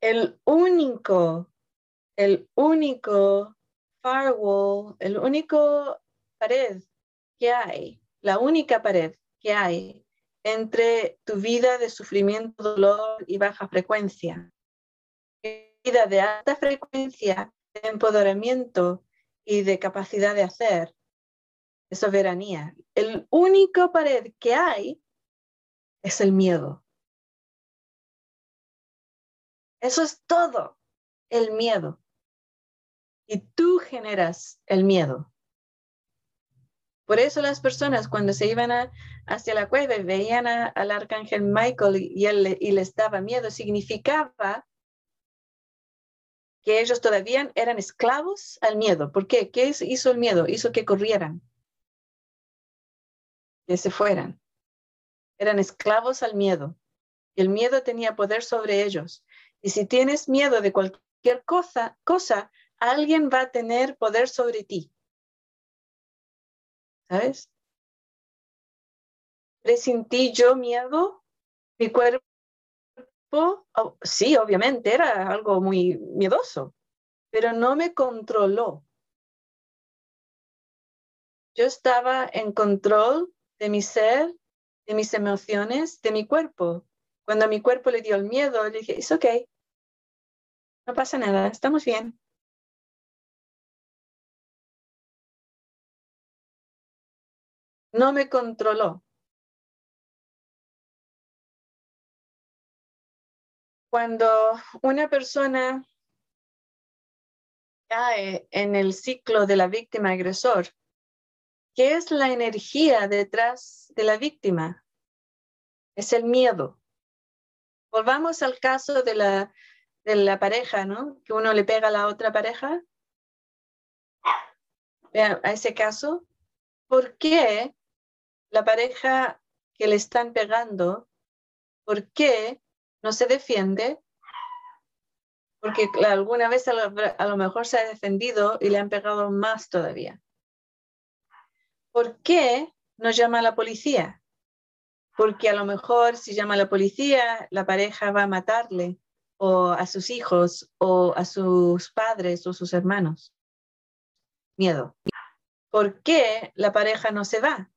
El único, el único firewall, el único pared que hay, la única pared que hay entre tu vida de sufrimiento, dolor y baja frecuencia. Vida de alta frecuencia, de empoderamiento y de capacidad de hacer, de soberanía. El único pared que hay es el miedo. Eso es todo, el miedo. Y tú generas el miedo. Por eso las personas cuando se iban hacia la cueva y veían al arcángel Michael y, él, y les daba miedo, significaba que ellos todavía eran esclavos al miedo. ¿Por qué? ¿Qué hizo el miedo? Hizo que corrieran, que se fueran. Eran esclavos al miedo. Y el miedo tenía poder sobre ellos. Y si tienes miedo de cualquier cosa, cosa alguien va a tener poder sobre ti. ¿Sabes? Presentí yo miedo, mi cuerpo, oh, sí, obviamente era algo muy miedoso, pero no me controló. Yo estaba en control de mi ser, de mis emociones, de mi cuerpo. Cuando mi cuerpo le dio el miedo, le dije, es ok, no pasa nada, estamos bien. No me controló. Cuando una persona cae en el ciclo de la víctima agresor, ¿qué es la energía detrás de la víctima? Es el miedo. Volvamos al caso de la, de la pareja, ¿no? Que uno le pega a la otra pareja. A ese caso, ¿por qué la pareja que le están pegando, ¿por qué no se defiende? Porque alguna vez a lo, mejor se ha defendido y le han pegado más todavía. ¿Por qué no llama a la policía? Porque a lo mejor si llama a la policía, la pareja va a matarle o a sus hijos o a sus padres o sus hermanos. Miedo. ¿Por qué la pareja no se va?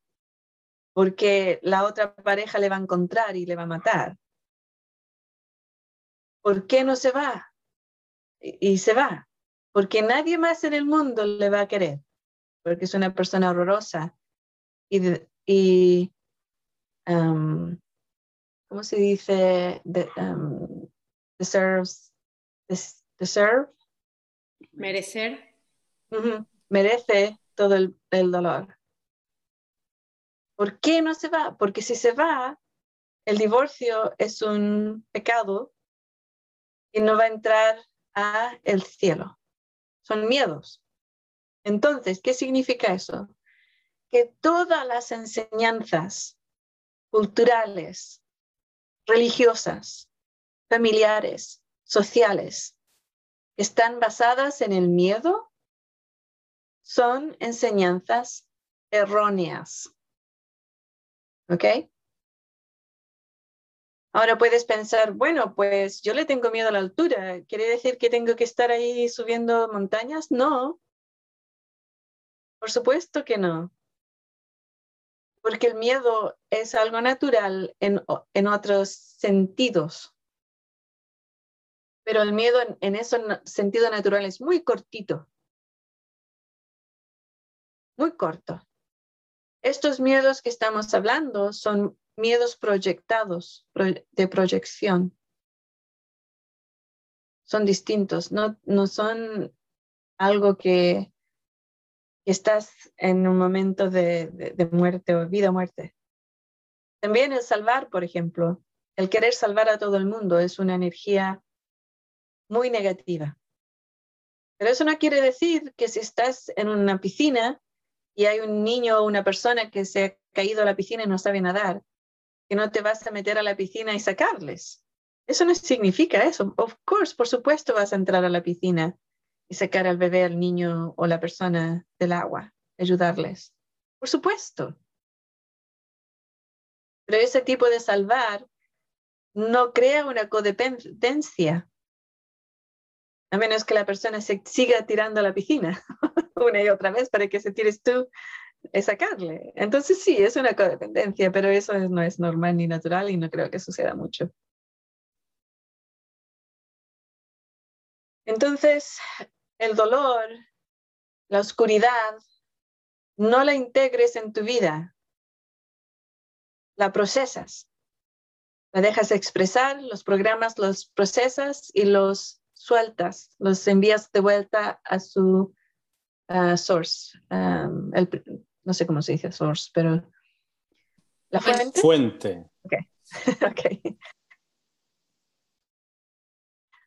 Porque la otra pareja le va a encontrar y le va a matar. ¿Por qué no se va? Y, se va, porque nadie más en el mundo le va a querer, porque es una persona horrorosa y, um, ¿cómo se dice? Um, deserves, deserve. Merecer. Merece todo el dolor. ¿Por qué no se va? Porque si se va, el divorcio es un pecado y no va a entrar a el cielo. Son miedos. Entonces, ¿qué significa eso? Que todas las enseñanzas culturales, religiosas, familiares, sociales, están basadas en el miedo, son enseñanzas erróneas. Ahora puedes pensar, bueno, pues yo le tengo miedo a la altura. ¿Quiere decir que tengo que estar ahí subiendo montañas? No. Por supuesto que no. Porque el miedo es algo natural en, en otros sentidos. Pero el miedo en, en ese sentido natural es muy cortito. Muy corto. Estos miedos que estamos hablando son miedos proyectados, de proyección. Son distintos, no, no son algo que, estás en un momento de, de muerte o vida o muerte. También el salvar, por ejemplo, el querer salvar a todo el mundo es una energía muy negativa. Pero eso no quiere decir que si estás en una piscina y hay un niño o una persona que se ha caído a la piscina y no sabe nadar, que no te vas a meter a la piscina y sacarles. Eso no significa eso. Of course, por supuesto vas a entrar a la piscina y sacar al bebé, al niño o la persona del agua, ayudarles. Por supuesto. Pero ese tipo de salvar no crea una codependencia, a menos que la persona se siga tirando a la piscina. una y otra vez para que se tires tú es sacarle. Entonces sí, es una codependencia, pero eso no es normal ni natural y no creo que suceda mucho. Entonces, el dolor, la oscuridad, no la integres en tu vida, la procesas, la dejas expresar, los programas los procesas y los sueltas, los envías de vuelta a su source, um, no sé cómo se dice source, pero la fuente. Fuente. Ok, ok.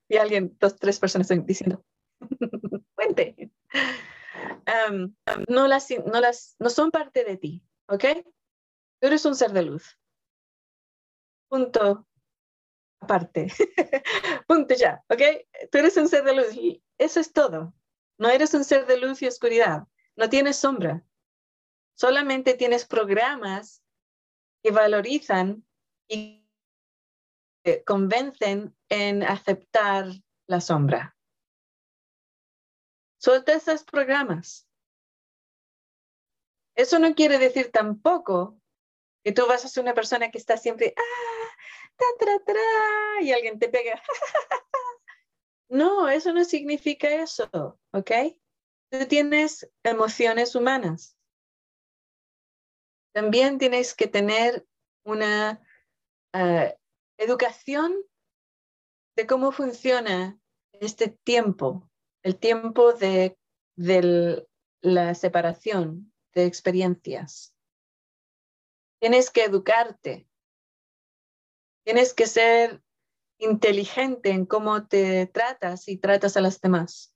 Y alguien, dos, tres personas están diciendo, fuente. Um, no, las, no, las, no son parte de ti, ¿ok? Tú eres un ser de luz. Punto. Aparte. Punto ya, ¿ok? Tú eres un ser de luz y eso es todo. No eres un ser de luz y oscuridad. No tienes sombra. Solamente tienes programas que valorizan y convencen en aceptar la sombra. Suelta esos programas. Eso no quiere decir tampoco que tú vas a ser una persona que está siempre, ah, y alguien te pega. no, eso no significa eso, ¿ok? Tú tienes emociones humanas. También tienes que tener una ah, educación de cómo funciona este tiempo, el tiempo de, la separación de experiencias. Tienes que educarte, tienes que ser inteligente en cómo te tratas y tratas a las demás.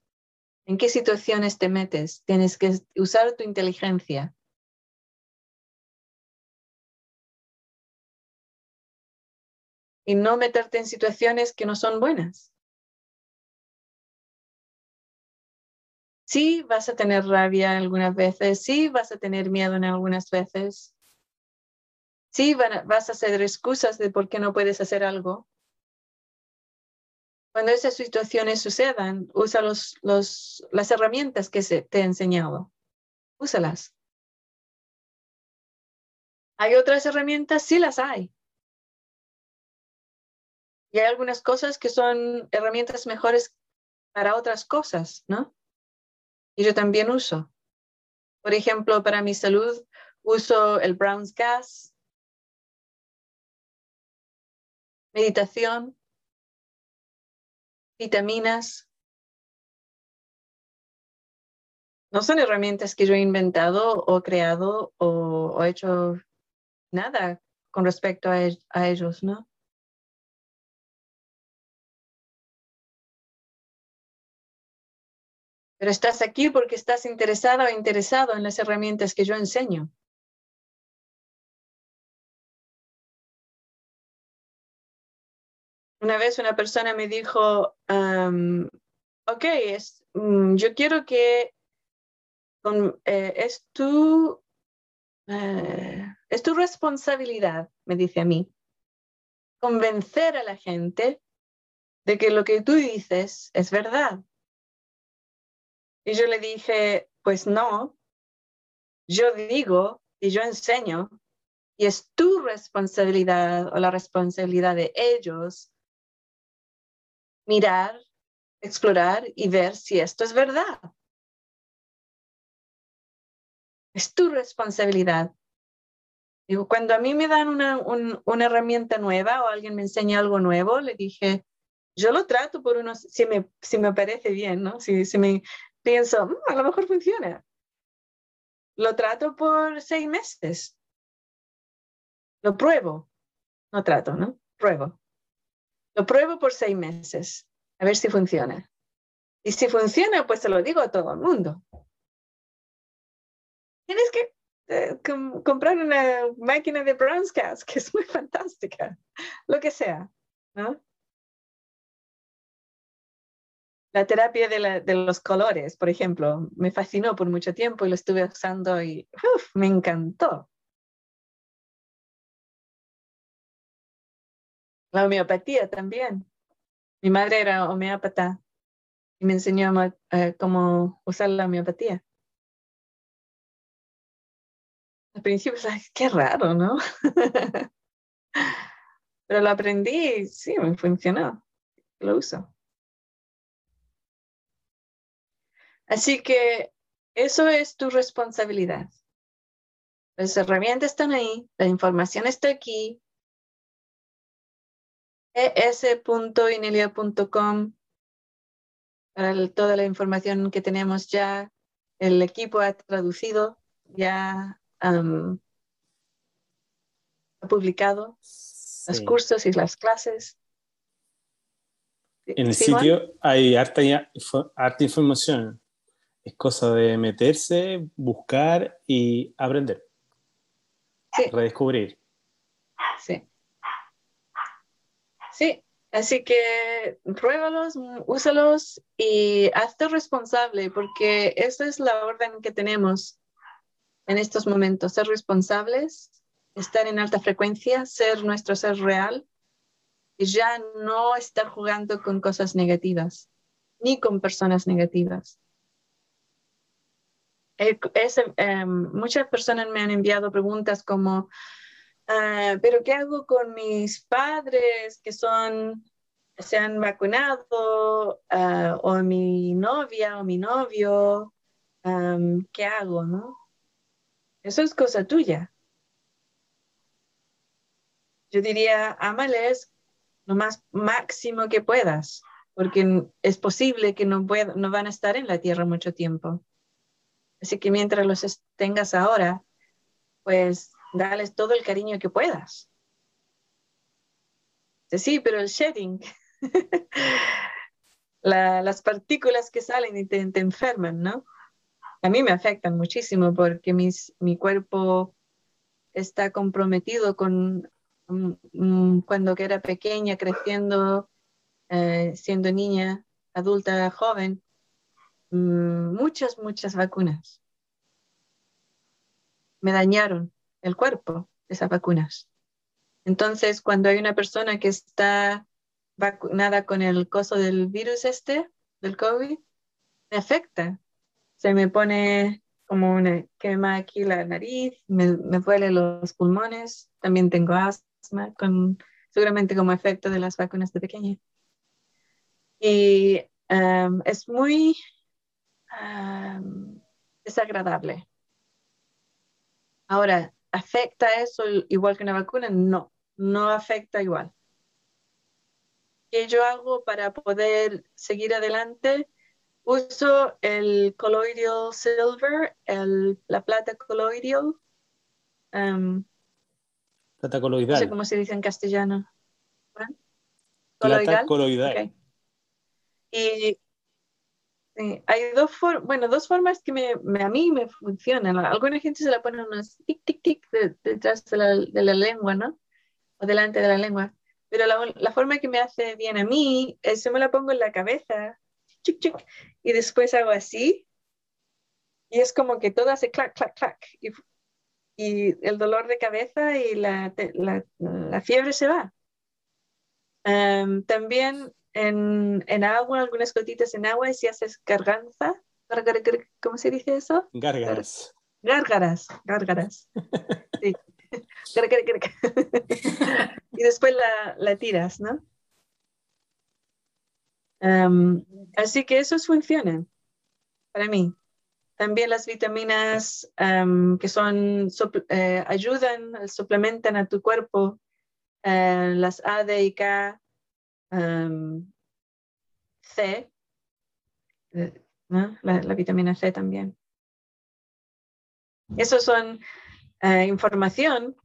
¿En qué situaciones te metes? Tienes que usar tu inteligencia. Y no meterte en situaciones que no son buenas. Sí, vas a tener rabia algunas veces, sí, vas a tener miedo en algunas veces, sí, vas a hacer excusas de por qué no puedes hacer algo. Cuando esas situaciones sucedan, usa los, las herramientas que se, te he enseñado. Úsalas. ¿Hay otras herramientas? Sí las hay. Y hay algunas cosas que son herramientas mejores para otras cosas, ¿no? y yo también uso. Por ejemplo, para mi salud uso el Brown's Gas, meditación, vitaminas. No son herramientas que yo he inventado o creado o, hecho nada con respecto a e-, ellos, ¿no? pero estás aquí porque estás interesada o interesado en las herramientas que yo enseño. Una vez una persona me dijo, ok, es, mm, yo quiero que eh, es, tu, eh, es tu responsabilidad, me dice a mí, convencer a la gente de que lo que tú dices es verdad. Y yo le dije, pues no, yo digo y yo enseño y es tu responsabilidad o la responsabilidad de ellos mirar, explorar y ver si esto es verdad. Es tu responsabilidad. Digo, cuando a mí me dan una, una herramienta nueva o alguien me enseña algo nuevo, le dije, yo lo trato por unos, si me, si me parece bien, ¿no? Si, si me, pienso, mm, a lo mejor funciona. Lo trato por seis meses. Lo pruebo. No trato, ¿no? Pruebo. Lo pruebo por seis meses. A ver si funciona. Y si funciona, pues se lo digo a todo el mundo. Tienes que eh, comprar una máquina de Brownscast, que es muy fantástica. Lo que sea, ¿no? La terapia de, los colores, por ejemplo, me fascinó por mucho tiempo y lo estuve usando y me encantó. La homeopatía también. Mi madre era homeópata y me enseñó eh, cómo usar la homeopatía. al principio, qué raro, ¿no? Pero lo aprendí y sí, me funcionó. Lo uso. Así que eso es tu responsabilidad. Las herramientas están ahí, la información está aquí. es.inelia.com para toda la información que tenemos ya. El equipo ha traducido, ya ha publicado los cursos y las clases. En el sitio hay harta, harta información. Es cosa de meterse, buscar y aprender. Redescubrir. Sí. Sí, así que pruébalos, úsalos y hazte responsable, porque esa es la orden que tenemos en estos momentos, ser responsables, estar en alta frecuencia, ser nuestro ser real y ya no estar jugando con cosas negativas, ni con personas negativas. Eh, em, muchas personas me han enviado preguntas como, ah, pero ¿qué hago con mis padres que son, se han vacunado? Ah, o mi novia o mi novio, ¿qué hago? No? Eso es cosa tuya. Yo diría, amales lo más máximo que puedas, porque es posible que no, no van a estar en la tierra mucho tiempo. Así que mientras los tengas ahora, pues dales todo el cariño que puedas. Sí, pero el shedding, las partículas que salen y te, enferman, ¿no? A mí me afectan muchísimo porque mi cuerpo está comprometido con cuando era pequeña, creciendo, eh, siendo niña, adulta, joven, Mm, muchas, muchas vacunas. Me dañaron el cuerpo esas vacunas. Entonces, cuando hay una persona que está vacunada con el coso del virus este, del COVID, me afecta. Se me pone como una quema aquí la nariz, me, me duele los pulmones, también tengo asma, con, seguramente como efecto de las vacunas de pequeña. Y um, es muy desagradable. Ahora, ¿afecta eso igual que una vacuna? No, no afecta igual. ¿Qué yo hago para poder seguir adelante? Uso el colloidal silver, el, la plata colloidal. plata coloidal. No sé cómo se dice en castellano. Plata coloidal. Y hay dos, bueno, dos formas que me, a mí me funcionan. Alguna gente se la pone unos tic, tic, tic detrás de la, de la, lengua, ¿no? O delante de la lengua. Pero la, la, forma que me hace bien a mí es yo me la pongo en la cabeza, chic, chic, y después hago así. Y es como que todo hace clac, clac, clac. Y, y el dolor de cabeza y la, la, fiebre se va. también en, en, agua, algunas gotitas en agua, y si haces garganza, ¿cómo se dice eso? Gárgaras. Gárgaras, gárgaras. Sí. y después la, la tiras, ¿no? así que esos funcionan para mí. También las vitaminas que son, eh, ayudan, suplementan a tu cuerpo, eh, las A, D y K, C, eh, la, vitamina C también. Eso son eh, información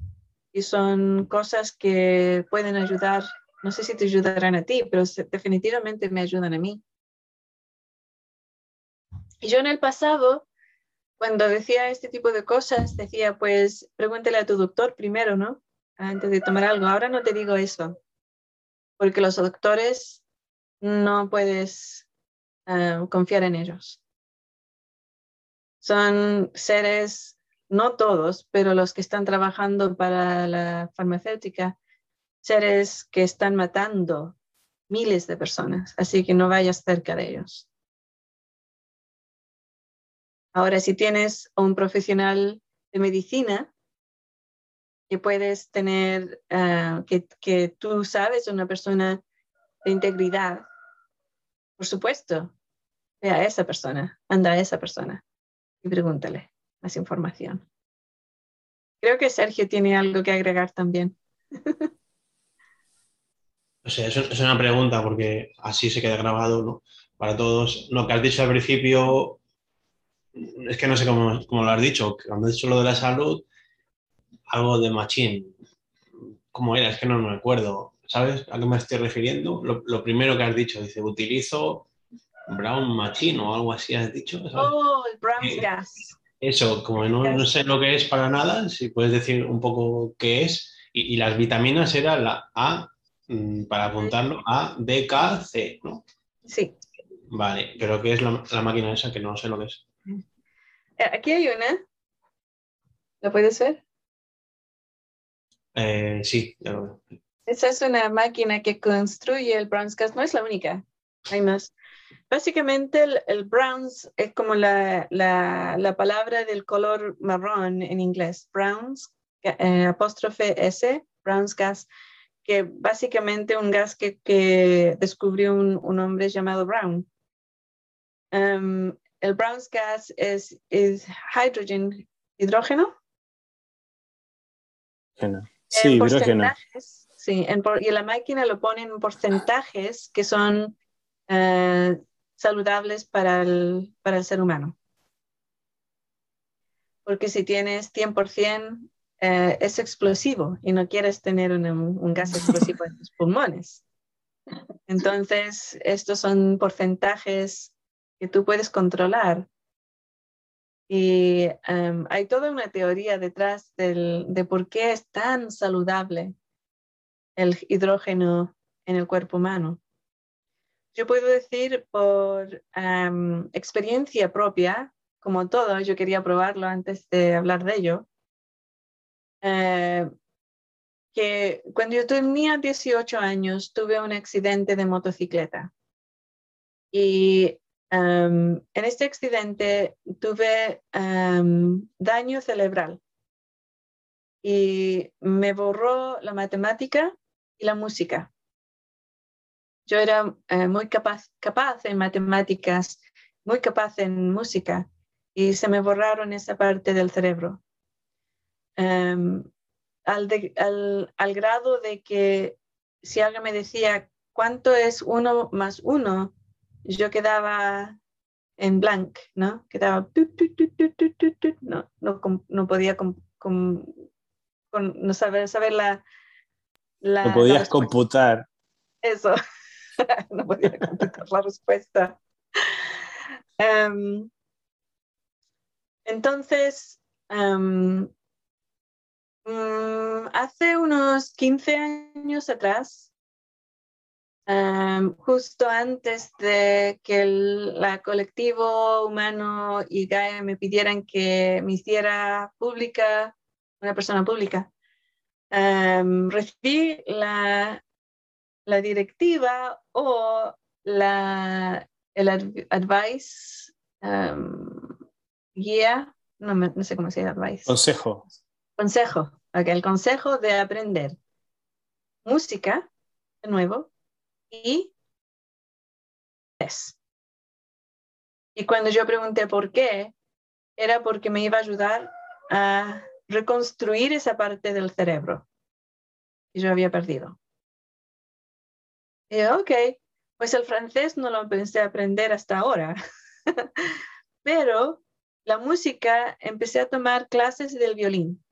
y son cosas que pueden ayudar, no sé si te ayudarán a ti, pero definitivamente me ayudan a mí. Y yo en el pasado, cuando decía este tipo de cosas, decía, pues pregúntele a tu doctor primero, ¿no? Antes de tomar algo. Ahora no te digo eso porque los doctores no puedes eh, confiar en ellos. Son seres, no todos, pero los que están trabajando para la farmacéutica, seres que están matando miles de personas, así que no vayas cerca de ellos. Ahora, si tienes un profesional de medicina que puedes tener, ah, que, que tú sabes una persona de integridad, por supuesto, ve a esa persona, anda a esa persona y pregúntale más información. Creo que Sergio tiene algo que agregar también. O sea, eso es una pregunta porque así se queda grabado, ¿no? Para todos. Lo que has dicho al principio, es que no sé cómo, lo has dicho. Cuando has dicho lo de la salud, algo de machín. ¿Cómo era? Es que no me acuerdo. ¿Sabes a qué me estoy refiriendo? Lo, primero que has dicho, dice, utilizo brown machine o algo así has dicho. Oh, el brown gas. Eso, como no, sé lo que es para nada, si puedes decir un poco qué es. Y, las vitaminas era la A, mm, para apuntarlo, A, D, K, C, ¿no? Sí. Vale, pero ¿qué es la, máquina esa? Que no sé lo que es. Eh, aquí hay una. ¿Lo puedes ver? Eh, sí, ya lo veo. Esa es una máquina que construye el Browns Gas, no es la única, hay más. Básicamente el, el browns es como la, la, palabra del color marrón en inglés, browns, eh, apóstrofe S, browns gas, que básicamente un gas que, que descubrió un, un, hombre llamado Brown. Um, el browns gas es, es hydrogen, hidrógeno. Sí, hidrógeno. Sí, y la máquina lo pone en porcentajes que son eh, saludables para el, para el ser humano. Porque si tienes 100%, eh, es explosivo y no quieres tener un, gas explosivo en tus pulmones. Entonces, estos son porcentajes que tú puedes controlar. Y em, hay toda una teoría detrás de por qué es tan saludable el hidrógeno en el cuerpo humano. Yo puedo decir por experiencia propia, como todo, yo quería probarlo antes de hablar de ello, eh, que cuando yo tenía 18 años tuve un accidente de motocicleta. Y en este accidente tuve daño cerebral y me borró la matemática y la música. Yo era eh, muy capaz, en matemáticas, muy capaz en música y se me borraron esa parte del cerebro. Al, grado de que si alguien me decía cuánto es uno más uno, yo quedaba en blank, ¿no? Quedaba... No, no, no podía no saber, saber la, no podías computar. Eso, no podía computar la respuesta. Em, entonces, mm, hace unos 15 años atrás, justo antes de que el la colectivo humano y Gaia me pidieran que me hiciera pública, una persona pública, recibí la, la, directiva o la, el advice, um, guía, no, no, sé cómo se llama, advice. Consejo. Consejo, el consejo de aprender música, de nuevo, y es. Y cuando yo pregunté por qué, era porque me iba a ayudar a reconstruir esa parte del cerebro que yo había perdido. Y yo, ok, pues el francés no lo pensé aprender hasta ahora, pero la música empecé a tomar clases del violín.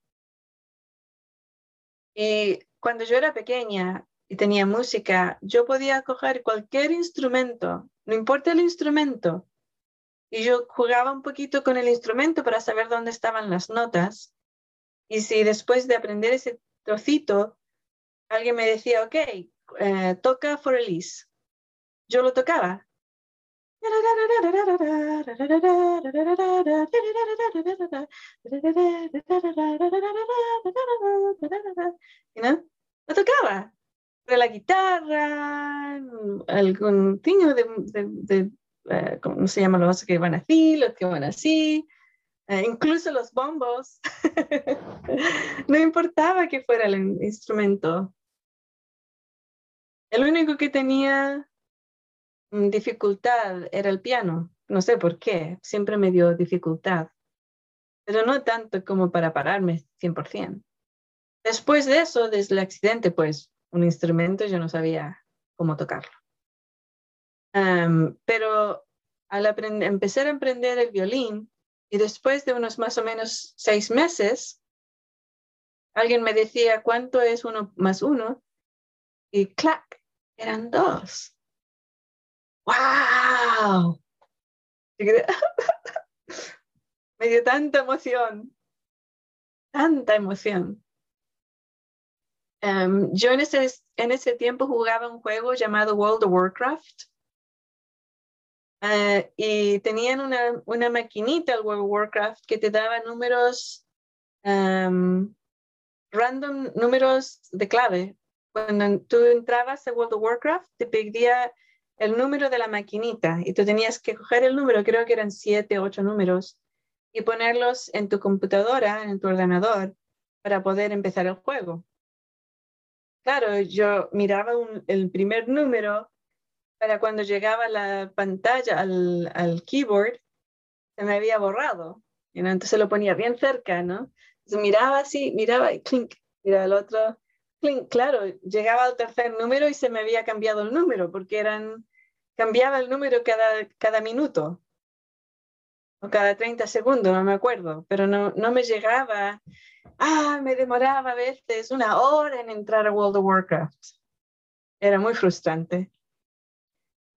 Y cuando yo era pequeña y tenía música, yo podía coger cualquier instrumento, no importa el instrumento, y yo jugaba un poquito con el instrumento para saber dónde estaban las notas y si después de aprender ese trocito, alguien me decía, ok, eh, toca for Elise, yo lo tocaba. ¿No? Lo tocaba. De la guitarra, algún tiño de, de, de uh, ¿cómo se llaman los que van así, los que van así, eh, incluso los bombos. no importaba que fuera el instrumento. El único que tenía mm, dificultad era el piano. No sé por qué, siempre me dio dificultad, pero no tanto como para pararme 100%. Después de eso, desde el accidente, pues un instrumento yo no sabía cómo tocarlo. pero al empezar a aprender el violín, y después de unos más o menos seis meses, alguien me decía, ¿cuánto es uno más uno? Y clac, eran dos. ¡Wow! me dio tanta emoción, tanta emoción. Em, yo en ese, en ese tiempo jugaba un juego llamado World of Warcraft eh, y tenían una, una, maquinita, el World of Warcraft, que te daba números em, random, números de clave. Cuando tú entrabas a World of Warcraft, te pedía el número de la maquinita y tú tenías que coger el número, creo que eran siete, ocho números, y ponerlos en tu computadora, en tu ordenador, para poder empezar el juego. Claro, yo miraba el primer número para cuando llegaba la pantalla al, al keyboard, se me había borrado. Y entonces lo ponía bien cerca, ¿no? Entonces miraba así, miraba y clink, miraba el otro, clink. Claro, llegaba al tercer número y se me había cambiado el número, porque eran, cambiaba el número cada, cada minuto o cada 30 segundos, no me acuerdo, pero no, no me llegaba. Ah, me demoraba a veces una hora en entrar a World of Warcraft. Era muy frustrante.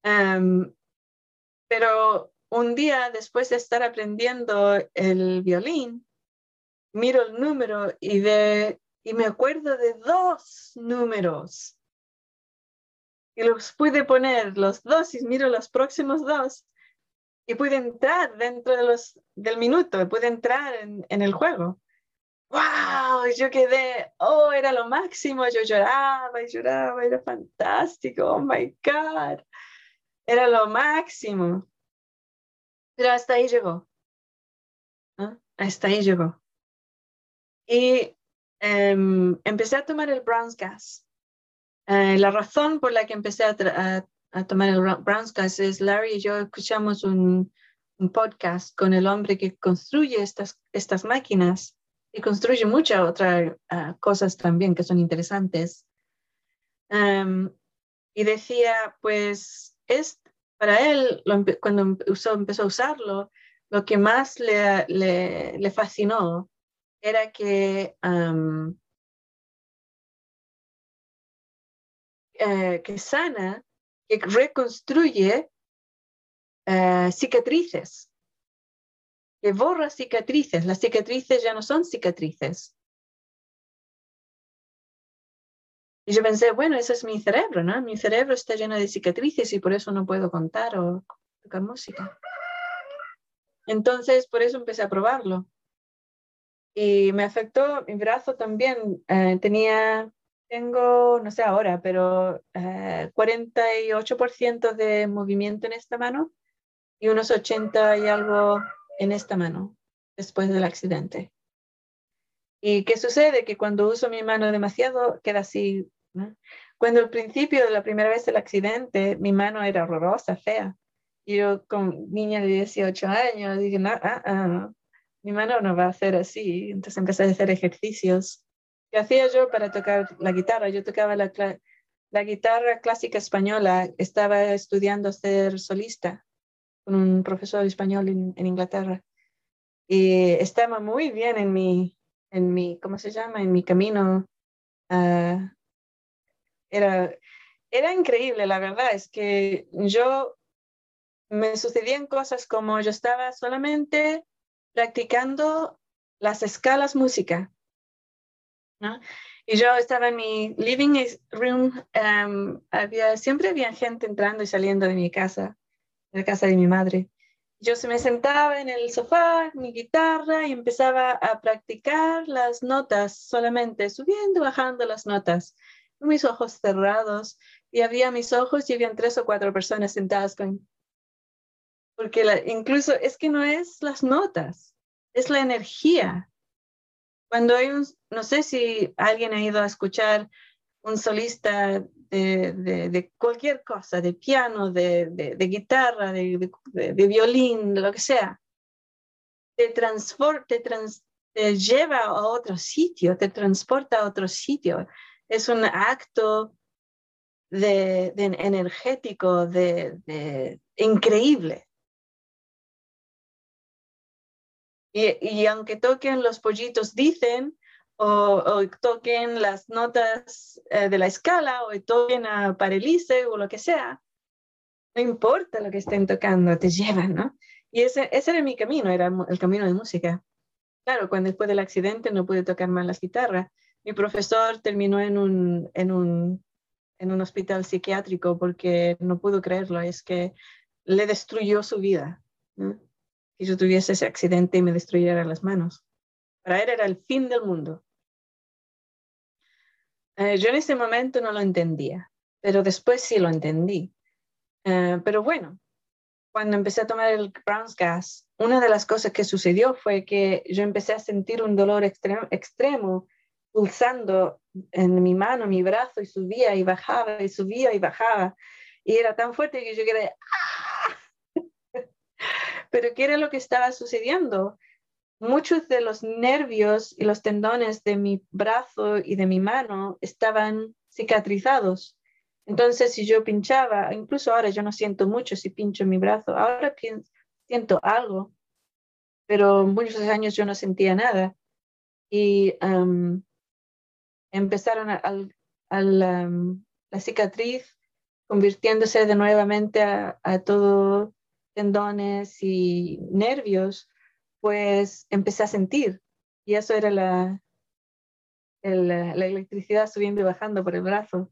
Em, pero un día después de estar aprendiendo el violín, miro el número y, de, y me acuerdo de dos números. Y los pude poner los dos y miro los próximos dos y pude entrar dentro de los, del minuto, pude entrar en, en el juego. ¡Wow! Yo quedé, oh, era lo máximo, yo lloraba y lloraba, era fantástico, oh my God. Era lo máximo. Pero hasta ahí llegó. Hasta ahí llegó. Y em, empecé a tomar el Brown's Gas. Eh, la razón por la que empecé a, tomar el Brown's Gas es Larry y yo escuchamos un, podcast con el hombre que construye estas, estas máquinas y construye muchas otras ah, cosas también que son interesantes. Em, y decía, pues es, para él, cuando empezó a usarlo, lo que más le, le, fascinó era que, eh, que sana, que reconstruye eh, cicatrices, que borra cicatrices. Las cicatrices ya no son cicatrices, Y yo pensé, bueno, ese es mi cerebro, ¿no? Mi cerebro está lleno de cicatrices y por eso no puedo contar o tocar música. Entonces, por eso empecé a probarlo. Y me afectó mi brazo también. Eh, tenía, tengo, no sé ahora, pero 48% eh, de movimiento en esta mano y unos 80 y algo en esta mano después del accidente. ¿Y qué sucede? Que cuando uso mi mano demasiado, queda así cuando al principio, de la primera vez del accidente, mi mano era horrorosa, fea. Y yo con niña de 18 años dije, no, ah, ah, mi mano no va a ser así. Entonces empecé a hacer ejercicios. ¿Qué hacía yo para tocar la guitarra? Yo tocaba la, la guitarra clásica española. Estaba estudiando ser solista con un profesor español en, Inglaterra. Y estaba muy bien en mi, en mi, ¿cómo se llama? En mi camino a era, era increíble, la verdad, es que yo me sucedían cosas como yo estaba solamente practicando las escalas música. Y yo estaba en mi living room, em, había, siempre había gente entrando y saliendo de mi casa, la casa de mi madre. Yo me sentaba en el sofá, mi guitarra, y empezaba a practicar las notas solamente, subiendo, bajando las notas mis ojos cerrados y había mis ojos y habían tres o cuatro personas sentadas con... Porque incluso es que no es las notas, es la energía. Cuando hay un, no sé si alguien ha ido a escuchar un solista de, cualquier cosa, de piano, de, guitarra, de, violín, de lo que sea, te, transporta, te, lleva a otro sitio, te transporta a otro sitio. Es un acto de, energético, de, increíble. Y, aunque toquen los pollitos, dicen, o, toquen las notas eh, de la escala, o toquen a Paralice o lo que sea, no importa lo que estén tocando, te llevan, ¿no? Y ese, ese era mi camino, era el camino de música. Claro, cuando después del accidente no pude tocar más las guitarras. Mi profesor terminó en un, en un, en un hospital psiquiátrico porque no pudo creerlo, es que le destruyó su vida. ¿no? Que yo tuviese ese accidente y me destruyera las manos. Para él era el fin del mundo. Eh, yo en ese momento no lo entendía, pero después sí lo entendí. Eh, pero bueno, cuando empecé a tomar el Brown's Gas, una de las cosas que sucedió fue que yo empecé a sentir un dolor extremo, extremo pulsando en mi mano, mi brazo, y subía y bajaba, y subía y bajaba. Y era tan fuerte que yo quedé, ¡ah! Pero ¿qué era lo que estaba sucediendo? Muchos de los nervios y los tendones de mi brazo y de mi mano estaban cicatrizados. Entonces, si yo pinchaba, incluso ahora yo no siento mucho si pincho mi brazo, ahora siento algo, pero muchos años yo no sentía nada. Y empezaron a, la cicatriz convirtiéndose de nuevamente a, todo tendones y nervios, pues empecé a sentir. Y eso era la, la electricidad subiendo y bajando por el brazo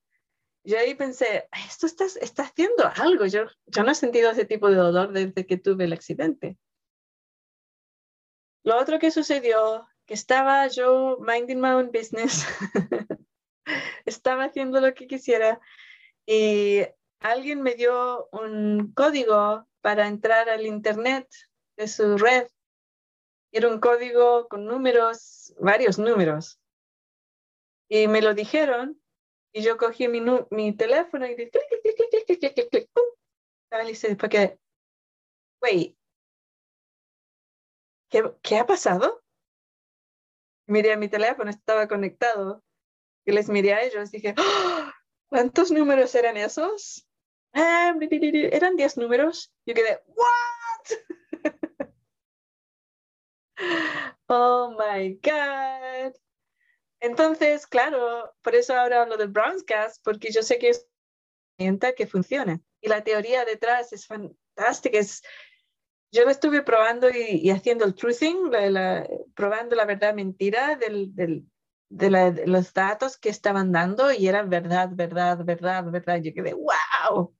yo ahí pensé, esto está, está haciendo algo. Yo, yo no he sentido ese tipo de dolor desde que tuve el accidente. Lo otro que sucedió, que estaba yo minding my own business, estaba haciendo lo que quisiera y alguien me dio un código para entrar al internet de su red. Era un código con números, varios números. Y me lo dijeron y yo cogí mi, mi teléfono y clic, clic, clic, clic, clic, clic. Y después que, wait, ¿qué, ¿qué ha pasado? Miré a mi teléfono, estaba conectado. Y les miré a ellos, dije, ¡Oh! ¿cuántos números eran esos? Ah, eran 10 números. Yo quedé, ¿what? Oh my God. Entonces, claro, por eso ahora hablo del Brownscast, porque yo sé que es una herramienta que funciona. Y la teoría detrás es fantástica. Es, yo lo estuve probando y, haciendo el truthing, probando la verdad mentira del, del, de, los datos que estaban dando y era verdad, verdad, verdad, verdad. Yo quedé, wow.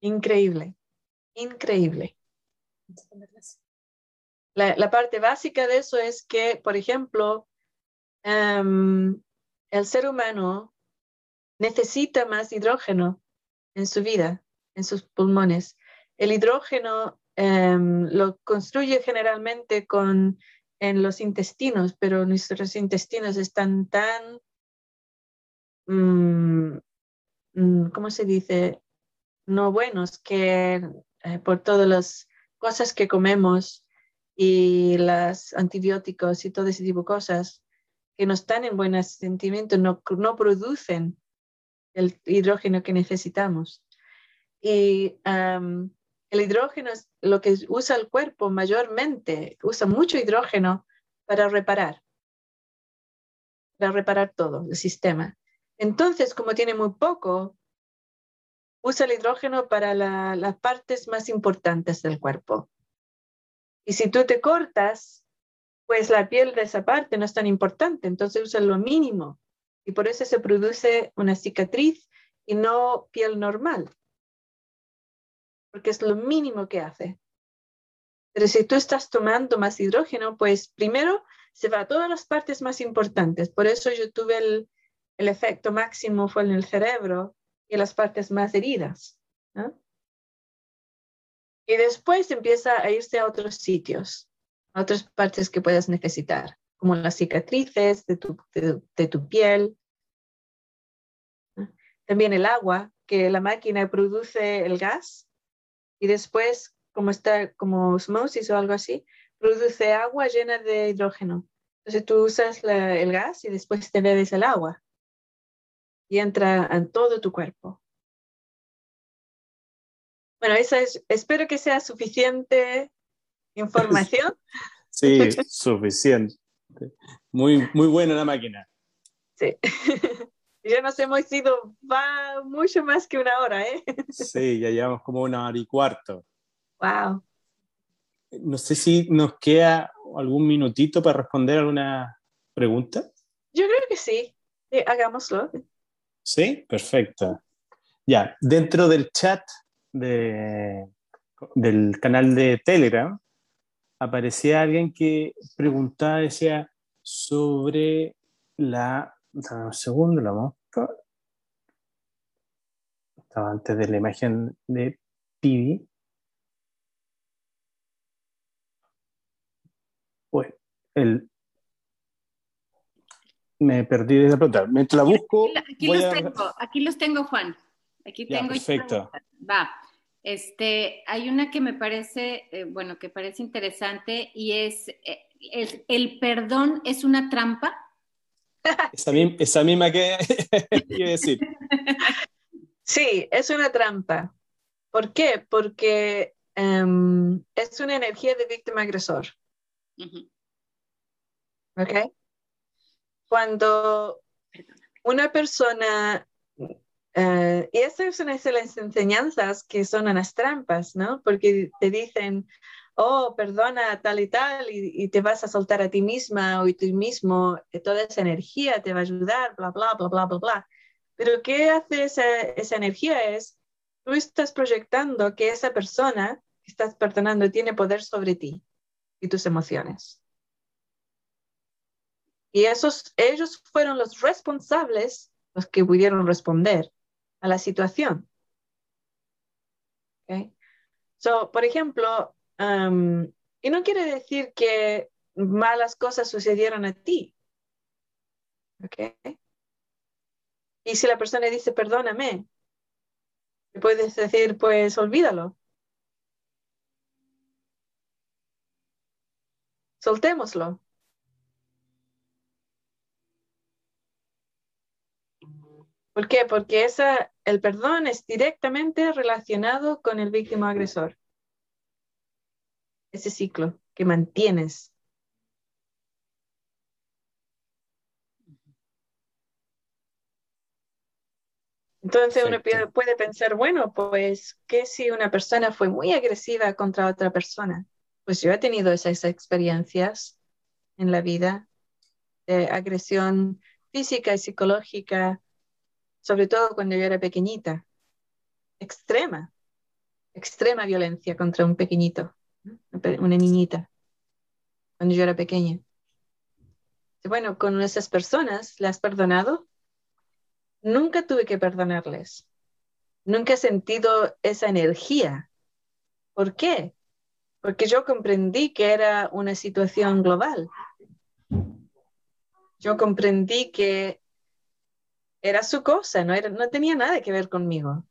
Increíble, increíble. La, parte básica de eso es que, por ejemplo, Em, el ser humano necesita más hidrógeno en su vida, en sus pulmones. El hidrógeno em, lo construye generalmente con, en los intestinos, pero nuestros intestinos están tan, mm, mm, ¿cómo se dice? No buenos que eh, por todas las cosas que comemos y los antibióticos y todo ese tipo de cosas, que no están en buen sentimiento, no, no producen el hidrógeno que necesitamos. Y el hidrógeno es lo que usa el cuerpo mayormente, usa mucho hidrógeno para reparar, para reparar todo el sistema. Entonces, como tiene muy poco, usa el hidrógeno para las partes más importantes del cuerpo. Y si tú te cortas, pues la piel de esa parte no es tan importante, entonces usa lo mínimo y por eso se produce una cicatriz y no piel normal, porque es lo mínimo que hace. Pero si tú estás tomando más hidrógeno, pues primero se va a todas las partes más importantes. Por eso yo tuve el, el efecto máximo fue en el cerebro y las partes más heridas. Y después empieza a irse a otros sitios a otras partes que puedas necesitar, como las cicatrices de tu, de tu piel. También el agua, que la máquina produce el gas y después, como está como osmosis o algo así, produce agua llena de hidrógeno. Entonces tú usas el gas y después te bebes el agua y entra en todo tu cuerpo. Bueno, esa es, espero que sea suficiente información. Sí, suficiente. Muy, muy buena la máquina. Sí. ya nos hemos ido va mucho más que una hora, ¿eh? Sí, ya llevamos como una hora y cuarto. Wow. No sé si nos queda algún minutito para responder alguna pregunta. Yo creo que sí. sí hagámoslo. Sí, perfecto. Ya, dentro del chat de, del canal de Telegram aparecía alguien que preguntaba, decía, sobre la... Un segundo, la mosca. Estaba antes de la imagen de Pibi. Bueno, el, me perdí de la pregunta. Mientras la busco. Aquí, los, tengo, aquí los tengo, Juan. Aquí tengo. perfecto. Va. Este, hay una que me parece, eh, bueno, que parece interesante y es, eh, el perdón es una trampa. Esa, esa misma que iba a decir. Sí, es una trampa. ¿Por qué? Porque um, es una energía de víctima agresor. ¿Ok? Cuando una persona, uh, y estas son las enseñanzas que son unas trampas, ¿no? Porque te dicen, oh, perdona tal y tal, y, te vas a soltar a ti misma o a ti mismo, eh, toda esa energía te va a ayudar, bla, bla, bla, bla, bla, bla. Pero ¿qué hace esa, esa energía? Es, tú estás proyectando que esa persona que estás perdonando tiene poder sobre ti y tus emociones. Y esos, ellos fueron los responsables, los que pudieron responder a la situación. Okay. So, por ejemplo, um, y no quiere decir que malas cosas sucedieron a ti. Okay. Y si la persona dice, perdóname, puedes decir, pues olvídalo. Soltémoslo. ¿Por qué? Porque esa, el perdón es directamente relacionado con el víctima agresor. Ese ciclo que mantienes. Entonces uno puede pensar, bueno, pues, ¿qué si una persona fue muy agresiva contra otra persona? Pues yo he tenido esas experiencias en la vida de agresión física y psicológica sobre todo cuando yo era pequeñita. Extrema, extrema violencia contra un pequeñito, una niñita, cuando yo era pequeña. Bueno, con esas personas las has perdonado. Nunca tuve que perdonarles. Nunca he sentido esa energía. ¿Por qué? Porque yo comprendí que era una situación global. Yo comprendí que era su cosa, no, era, no tenía nada que ver conmigo.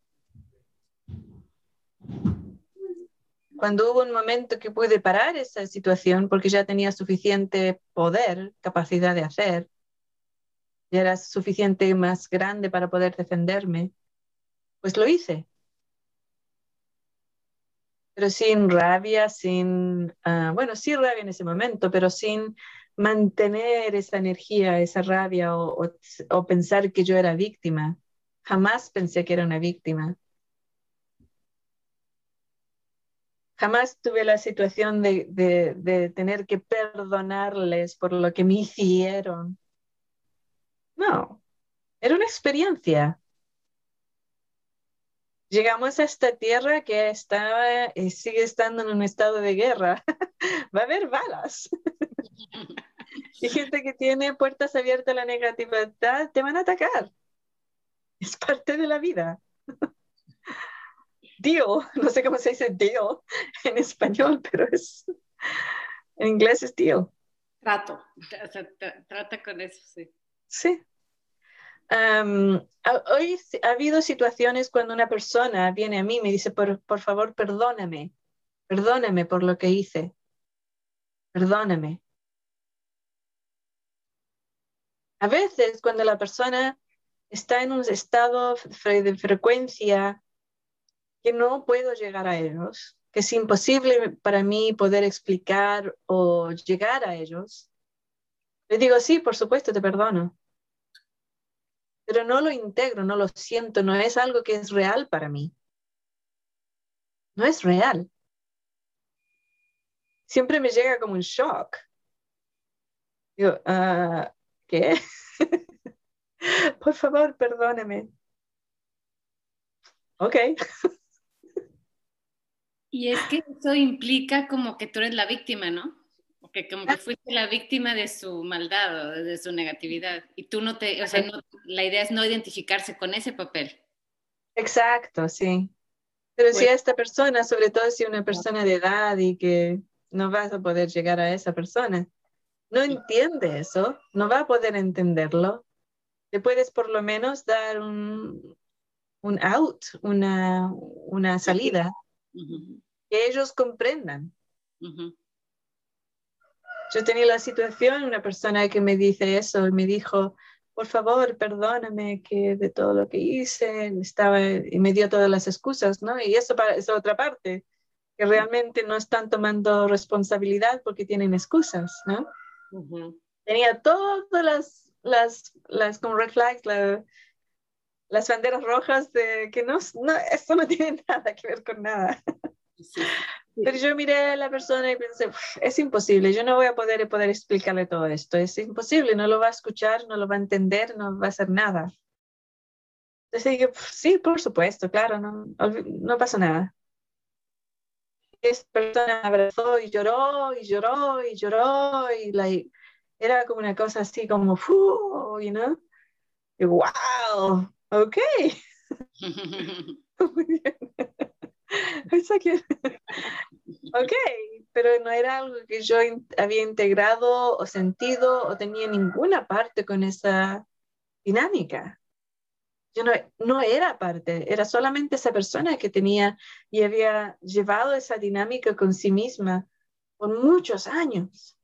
Cuando hubo un momento que pude parar esa situación, porque ya tenía suficiente poder, capacidad de hacer, ya era suficiente más grande para poder defenderme, pues lo hice. Pero sin rabia, sin, ah, bueno, sí rabia en ese momento, pero sin mantener esa energía, esa rabia o, pensar que yo era víctima. Jamás pensé que era una víctima. Jamás tuve la situación de, de, tener que perdonarles por lo que me hicieron. No, era una experiencia. Llegamos a esta tierra que estaba y sigue estando en un estado de guerra. Va a haber balas. y gente que tiene puertas abiertas a la negatividad, te van a atacar. Es parte de la vida. Dio, no sé cómo se dice Dio en español, pero es, En inglés es deal. Trato, trata con eso, sí. Sí. hoy ha habido situaciones cuando una persona viene a mí y me dice, por, por favor, perdóname, perdóname por lo que hice, perdóname. A veces cuando la persona está en un estado de frecuencia que no puedo llegar a ellos, que es imposible para mí poder explicar o llegar a ellos, le digo, sí, por supuesto, te perdono. Pero no lo integro, no lo siento, no es algo que es real para mí. No es real. Siempre me llega como un shock. Digo, ah, ¿qué? por favor, perdóneme. Ok. Y es que eso implica como que tú eres la víctima, ¿no? Que como que fuiste la víctima de su maldad o de su negatividad. Y tú no te, o sea, la idea es no identificarse con ese papel. Exacto, sí. Pero si a esta persona, sobre todo si una persona de edad y que no vas a poder llegar a esa persona, no entiende eso, no va a poder entenderlo, le puedes por lo menos dar un, un out, una, una salida, que ellos comprendan. Yo tenía la situación, una persona que me dice eso, me dijo, por favor, perdóname que de todo lo que hice, estaba, y me dio todas las excusas, ¿no? Y eso es otra parte, que realmente no están tomando responsabilidad porque tienen excusas, ¿no? Tenía todas las, las, las como red flags, las banderas rojas de que no, no, esto no tiene nada que ver con nada. Pero yo miré a la persona y pensé, es imposible, yo no voy a poder, poder explicarle todo esto, es imposible, no lo va a escuchar, no lo va a entender, no va a hacer nada. Entonces dije, sí, por supuesto, claro, no, no pasa nada. Esta persona abrazó y lloró y lloró y lloró y la, era como una cosa así como, you know? Y wow, ok. Muy bien. ok, pero no era algo que yo había integrado o sentido o tenía ninguna parte con esa dinámica. Yo no, no era parte, era solamente esa persona que tenía y había llevado esa dinámica con sí misma por muchos años.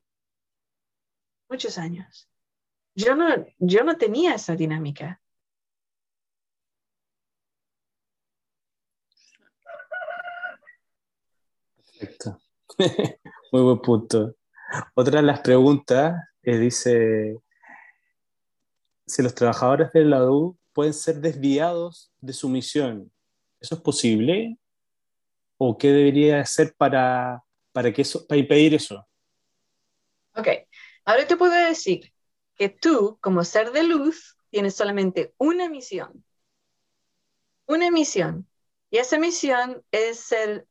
Muchos años. Yo no, yo no tenía esa dinámica. Muy buen punto. Otra de las preguntas eh, dice si los trabajadores de la U pueden ser desviados de su misión. ¿Eso es posible? ¿O qué debería hacer para, para, que eso, para impedir eso? Ok, ahora te puedo decir que tú, como ser de luz, tienes solamente una misión. Una misión. Y esa misión es ser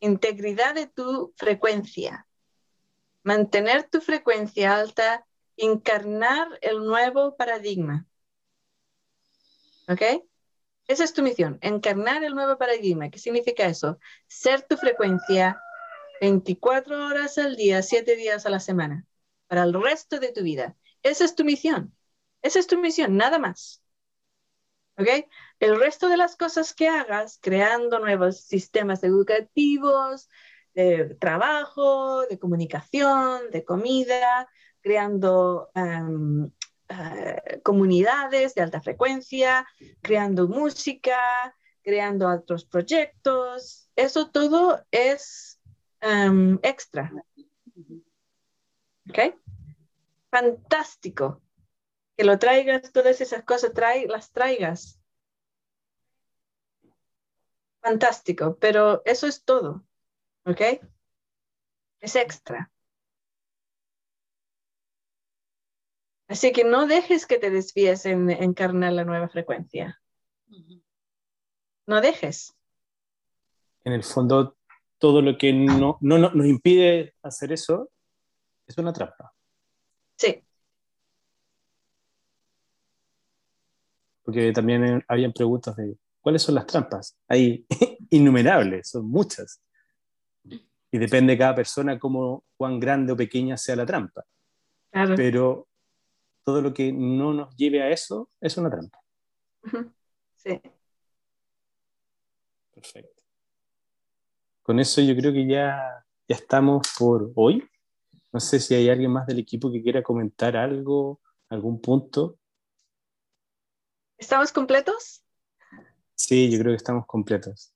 integridad de tu frecuencia, mantener tu frecuencia alta, encarnar el nuevo paradigma. ¿Ok? Esa es tu misión, encarnar el nuevo paradigma. ¿Qué significa eso? Ser tu frecuencia 24 horas al día, 7 días a la semana, para el resto de tu vida. Esa es tu misión. Esa es tu misión, nada más. ¿Ok? El resto de las cosas que hagas, creando nuevos sistemas educativos, de trabajo, de comunicación, de comida, creando em, eh, comunidades de alta frecuencia, creando música, creando otros proyectos. Eso todo es em, extra. ¿Ok? Fantástico. Que lo traigas, todas esas cosas, las traigas fantástico, pero eso es todo, ¿ok? Es extra. Así que no dejes que te desvíes en encarnar la nueva frecuencia. No dejes. En el fondo, todo lo que no, no, no, nos impide hacer eso es una trampa. Sí. Porque también habían preguntas de ¿Cuáles son las trampas? Hay innumerables, son muchas. y depende de cada persona cómo, cuán grande o pequeña sea la trampa. Pero todo lo que no nos lleve a eso es una trampa. Sí. Perfecto. Con eso yo creo que ya, ya estamos por hoy. No sé si hay alguien más del equipo que quiera comentar algo, algún punto. ¿Estamos completos? Sí, yo creo que estamos completos.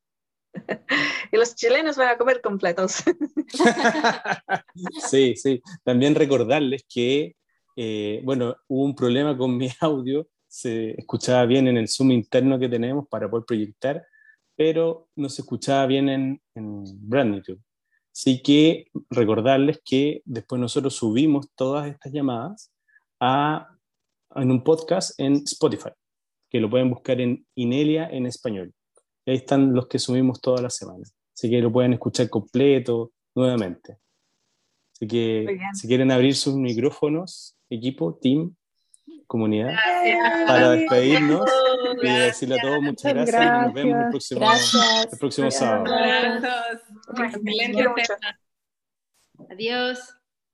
y los chilenos van a comer completos. sí, sí. También recordarles que, eh, bueno, hubo un problema con mi audio, se escuchaba bien en el Zoom interno que tenemos para poder proyectar, pero no se escuchaba bien en, en. Así que recordarles que después nosotros subimos todas estas llamadas a, en un podcast en Spotify, que lo pueden buscar en Inelia en español. ahí están los que subimos todas las semanas. Así que lo pueden escuchar completo nuevamente. Así que si quieren abrir sus micrófonos, equipo, team, comunidad, para despedirnos y decirle a todos muchas gracias, y nos vemos el próximo, el próximo sábado. Excelente Adiós.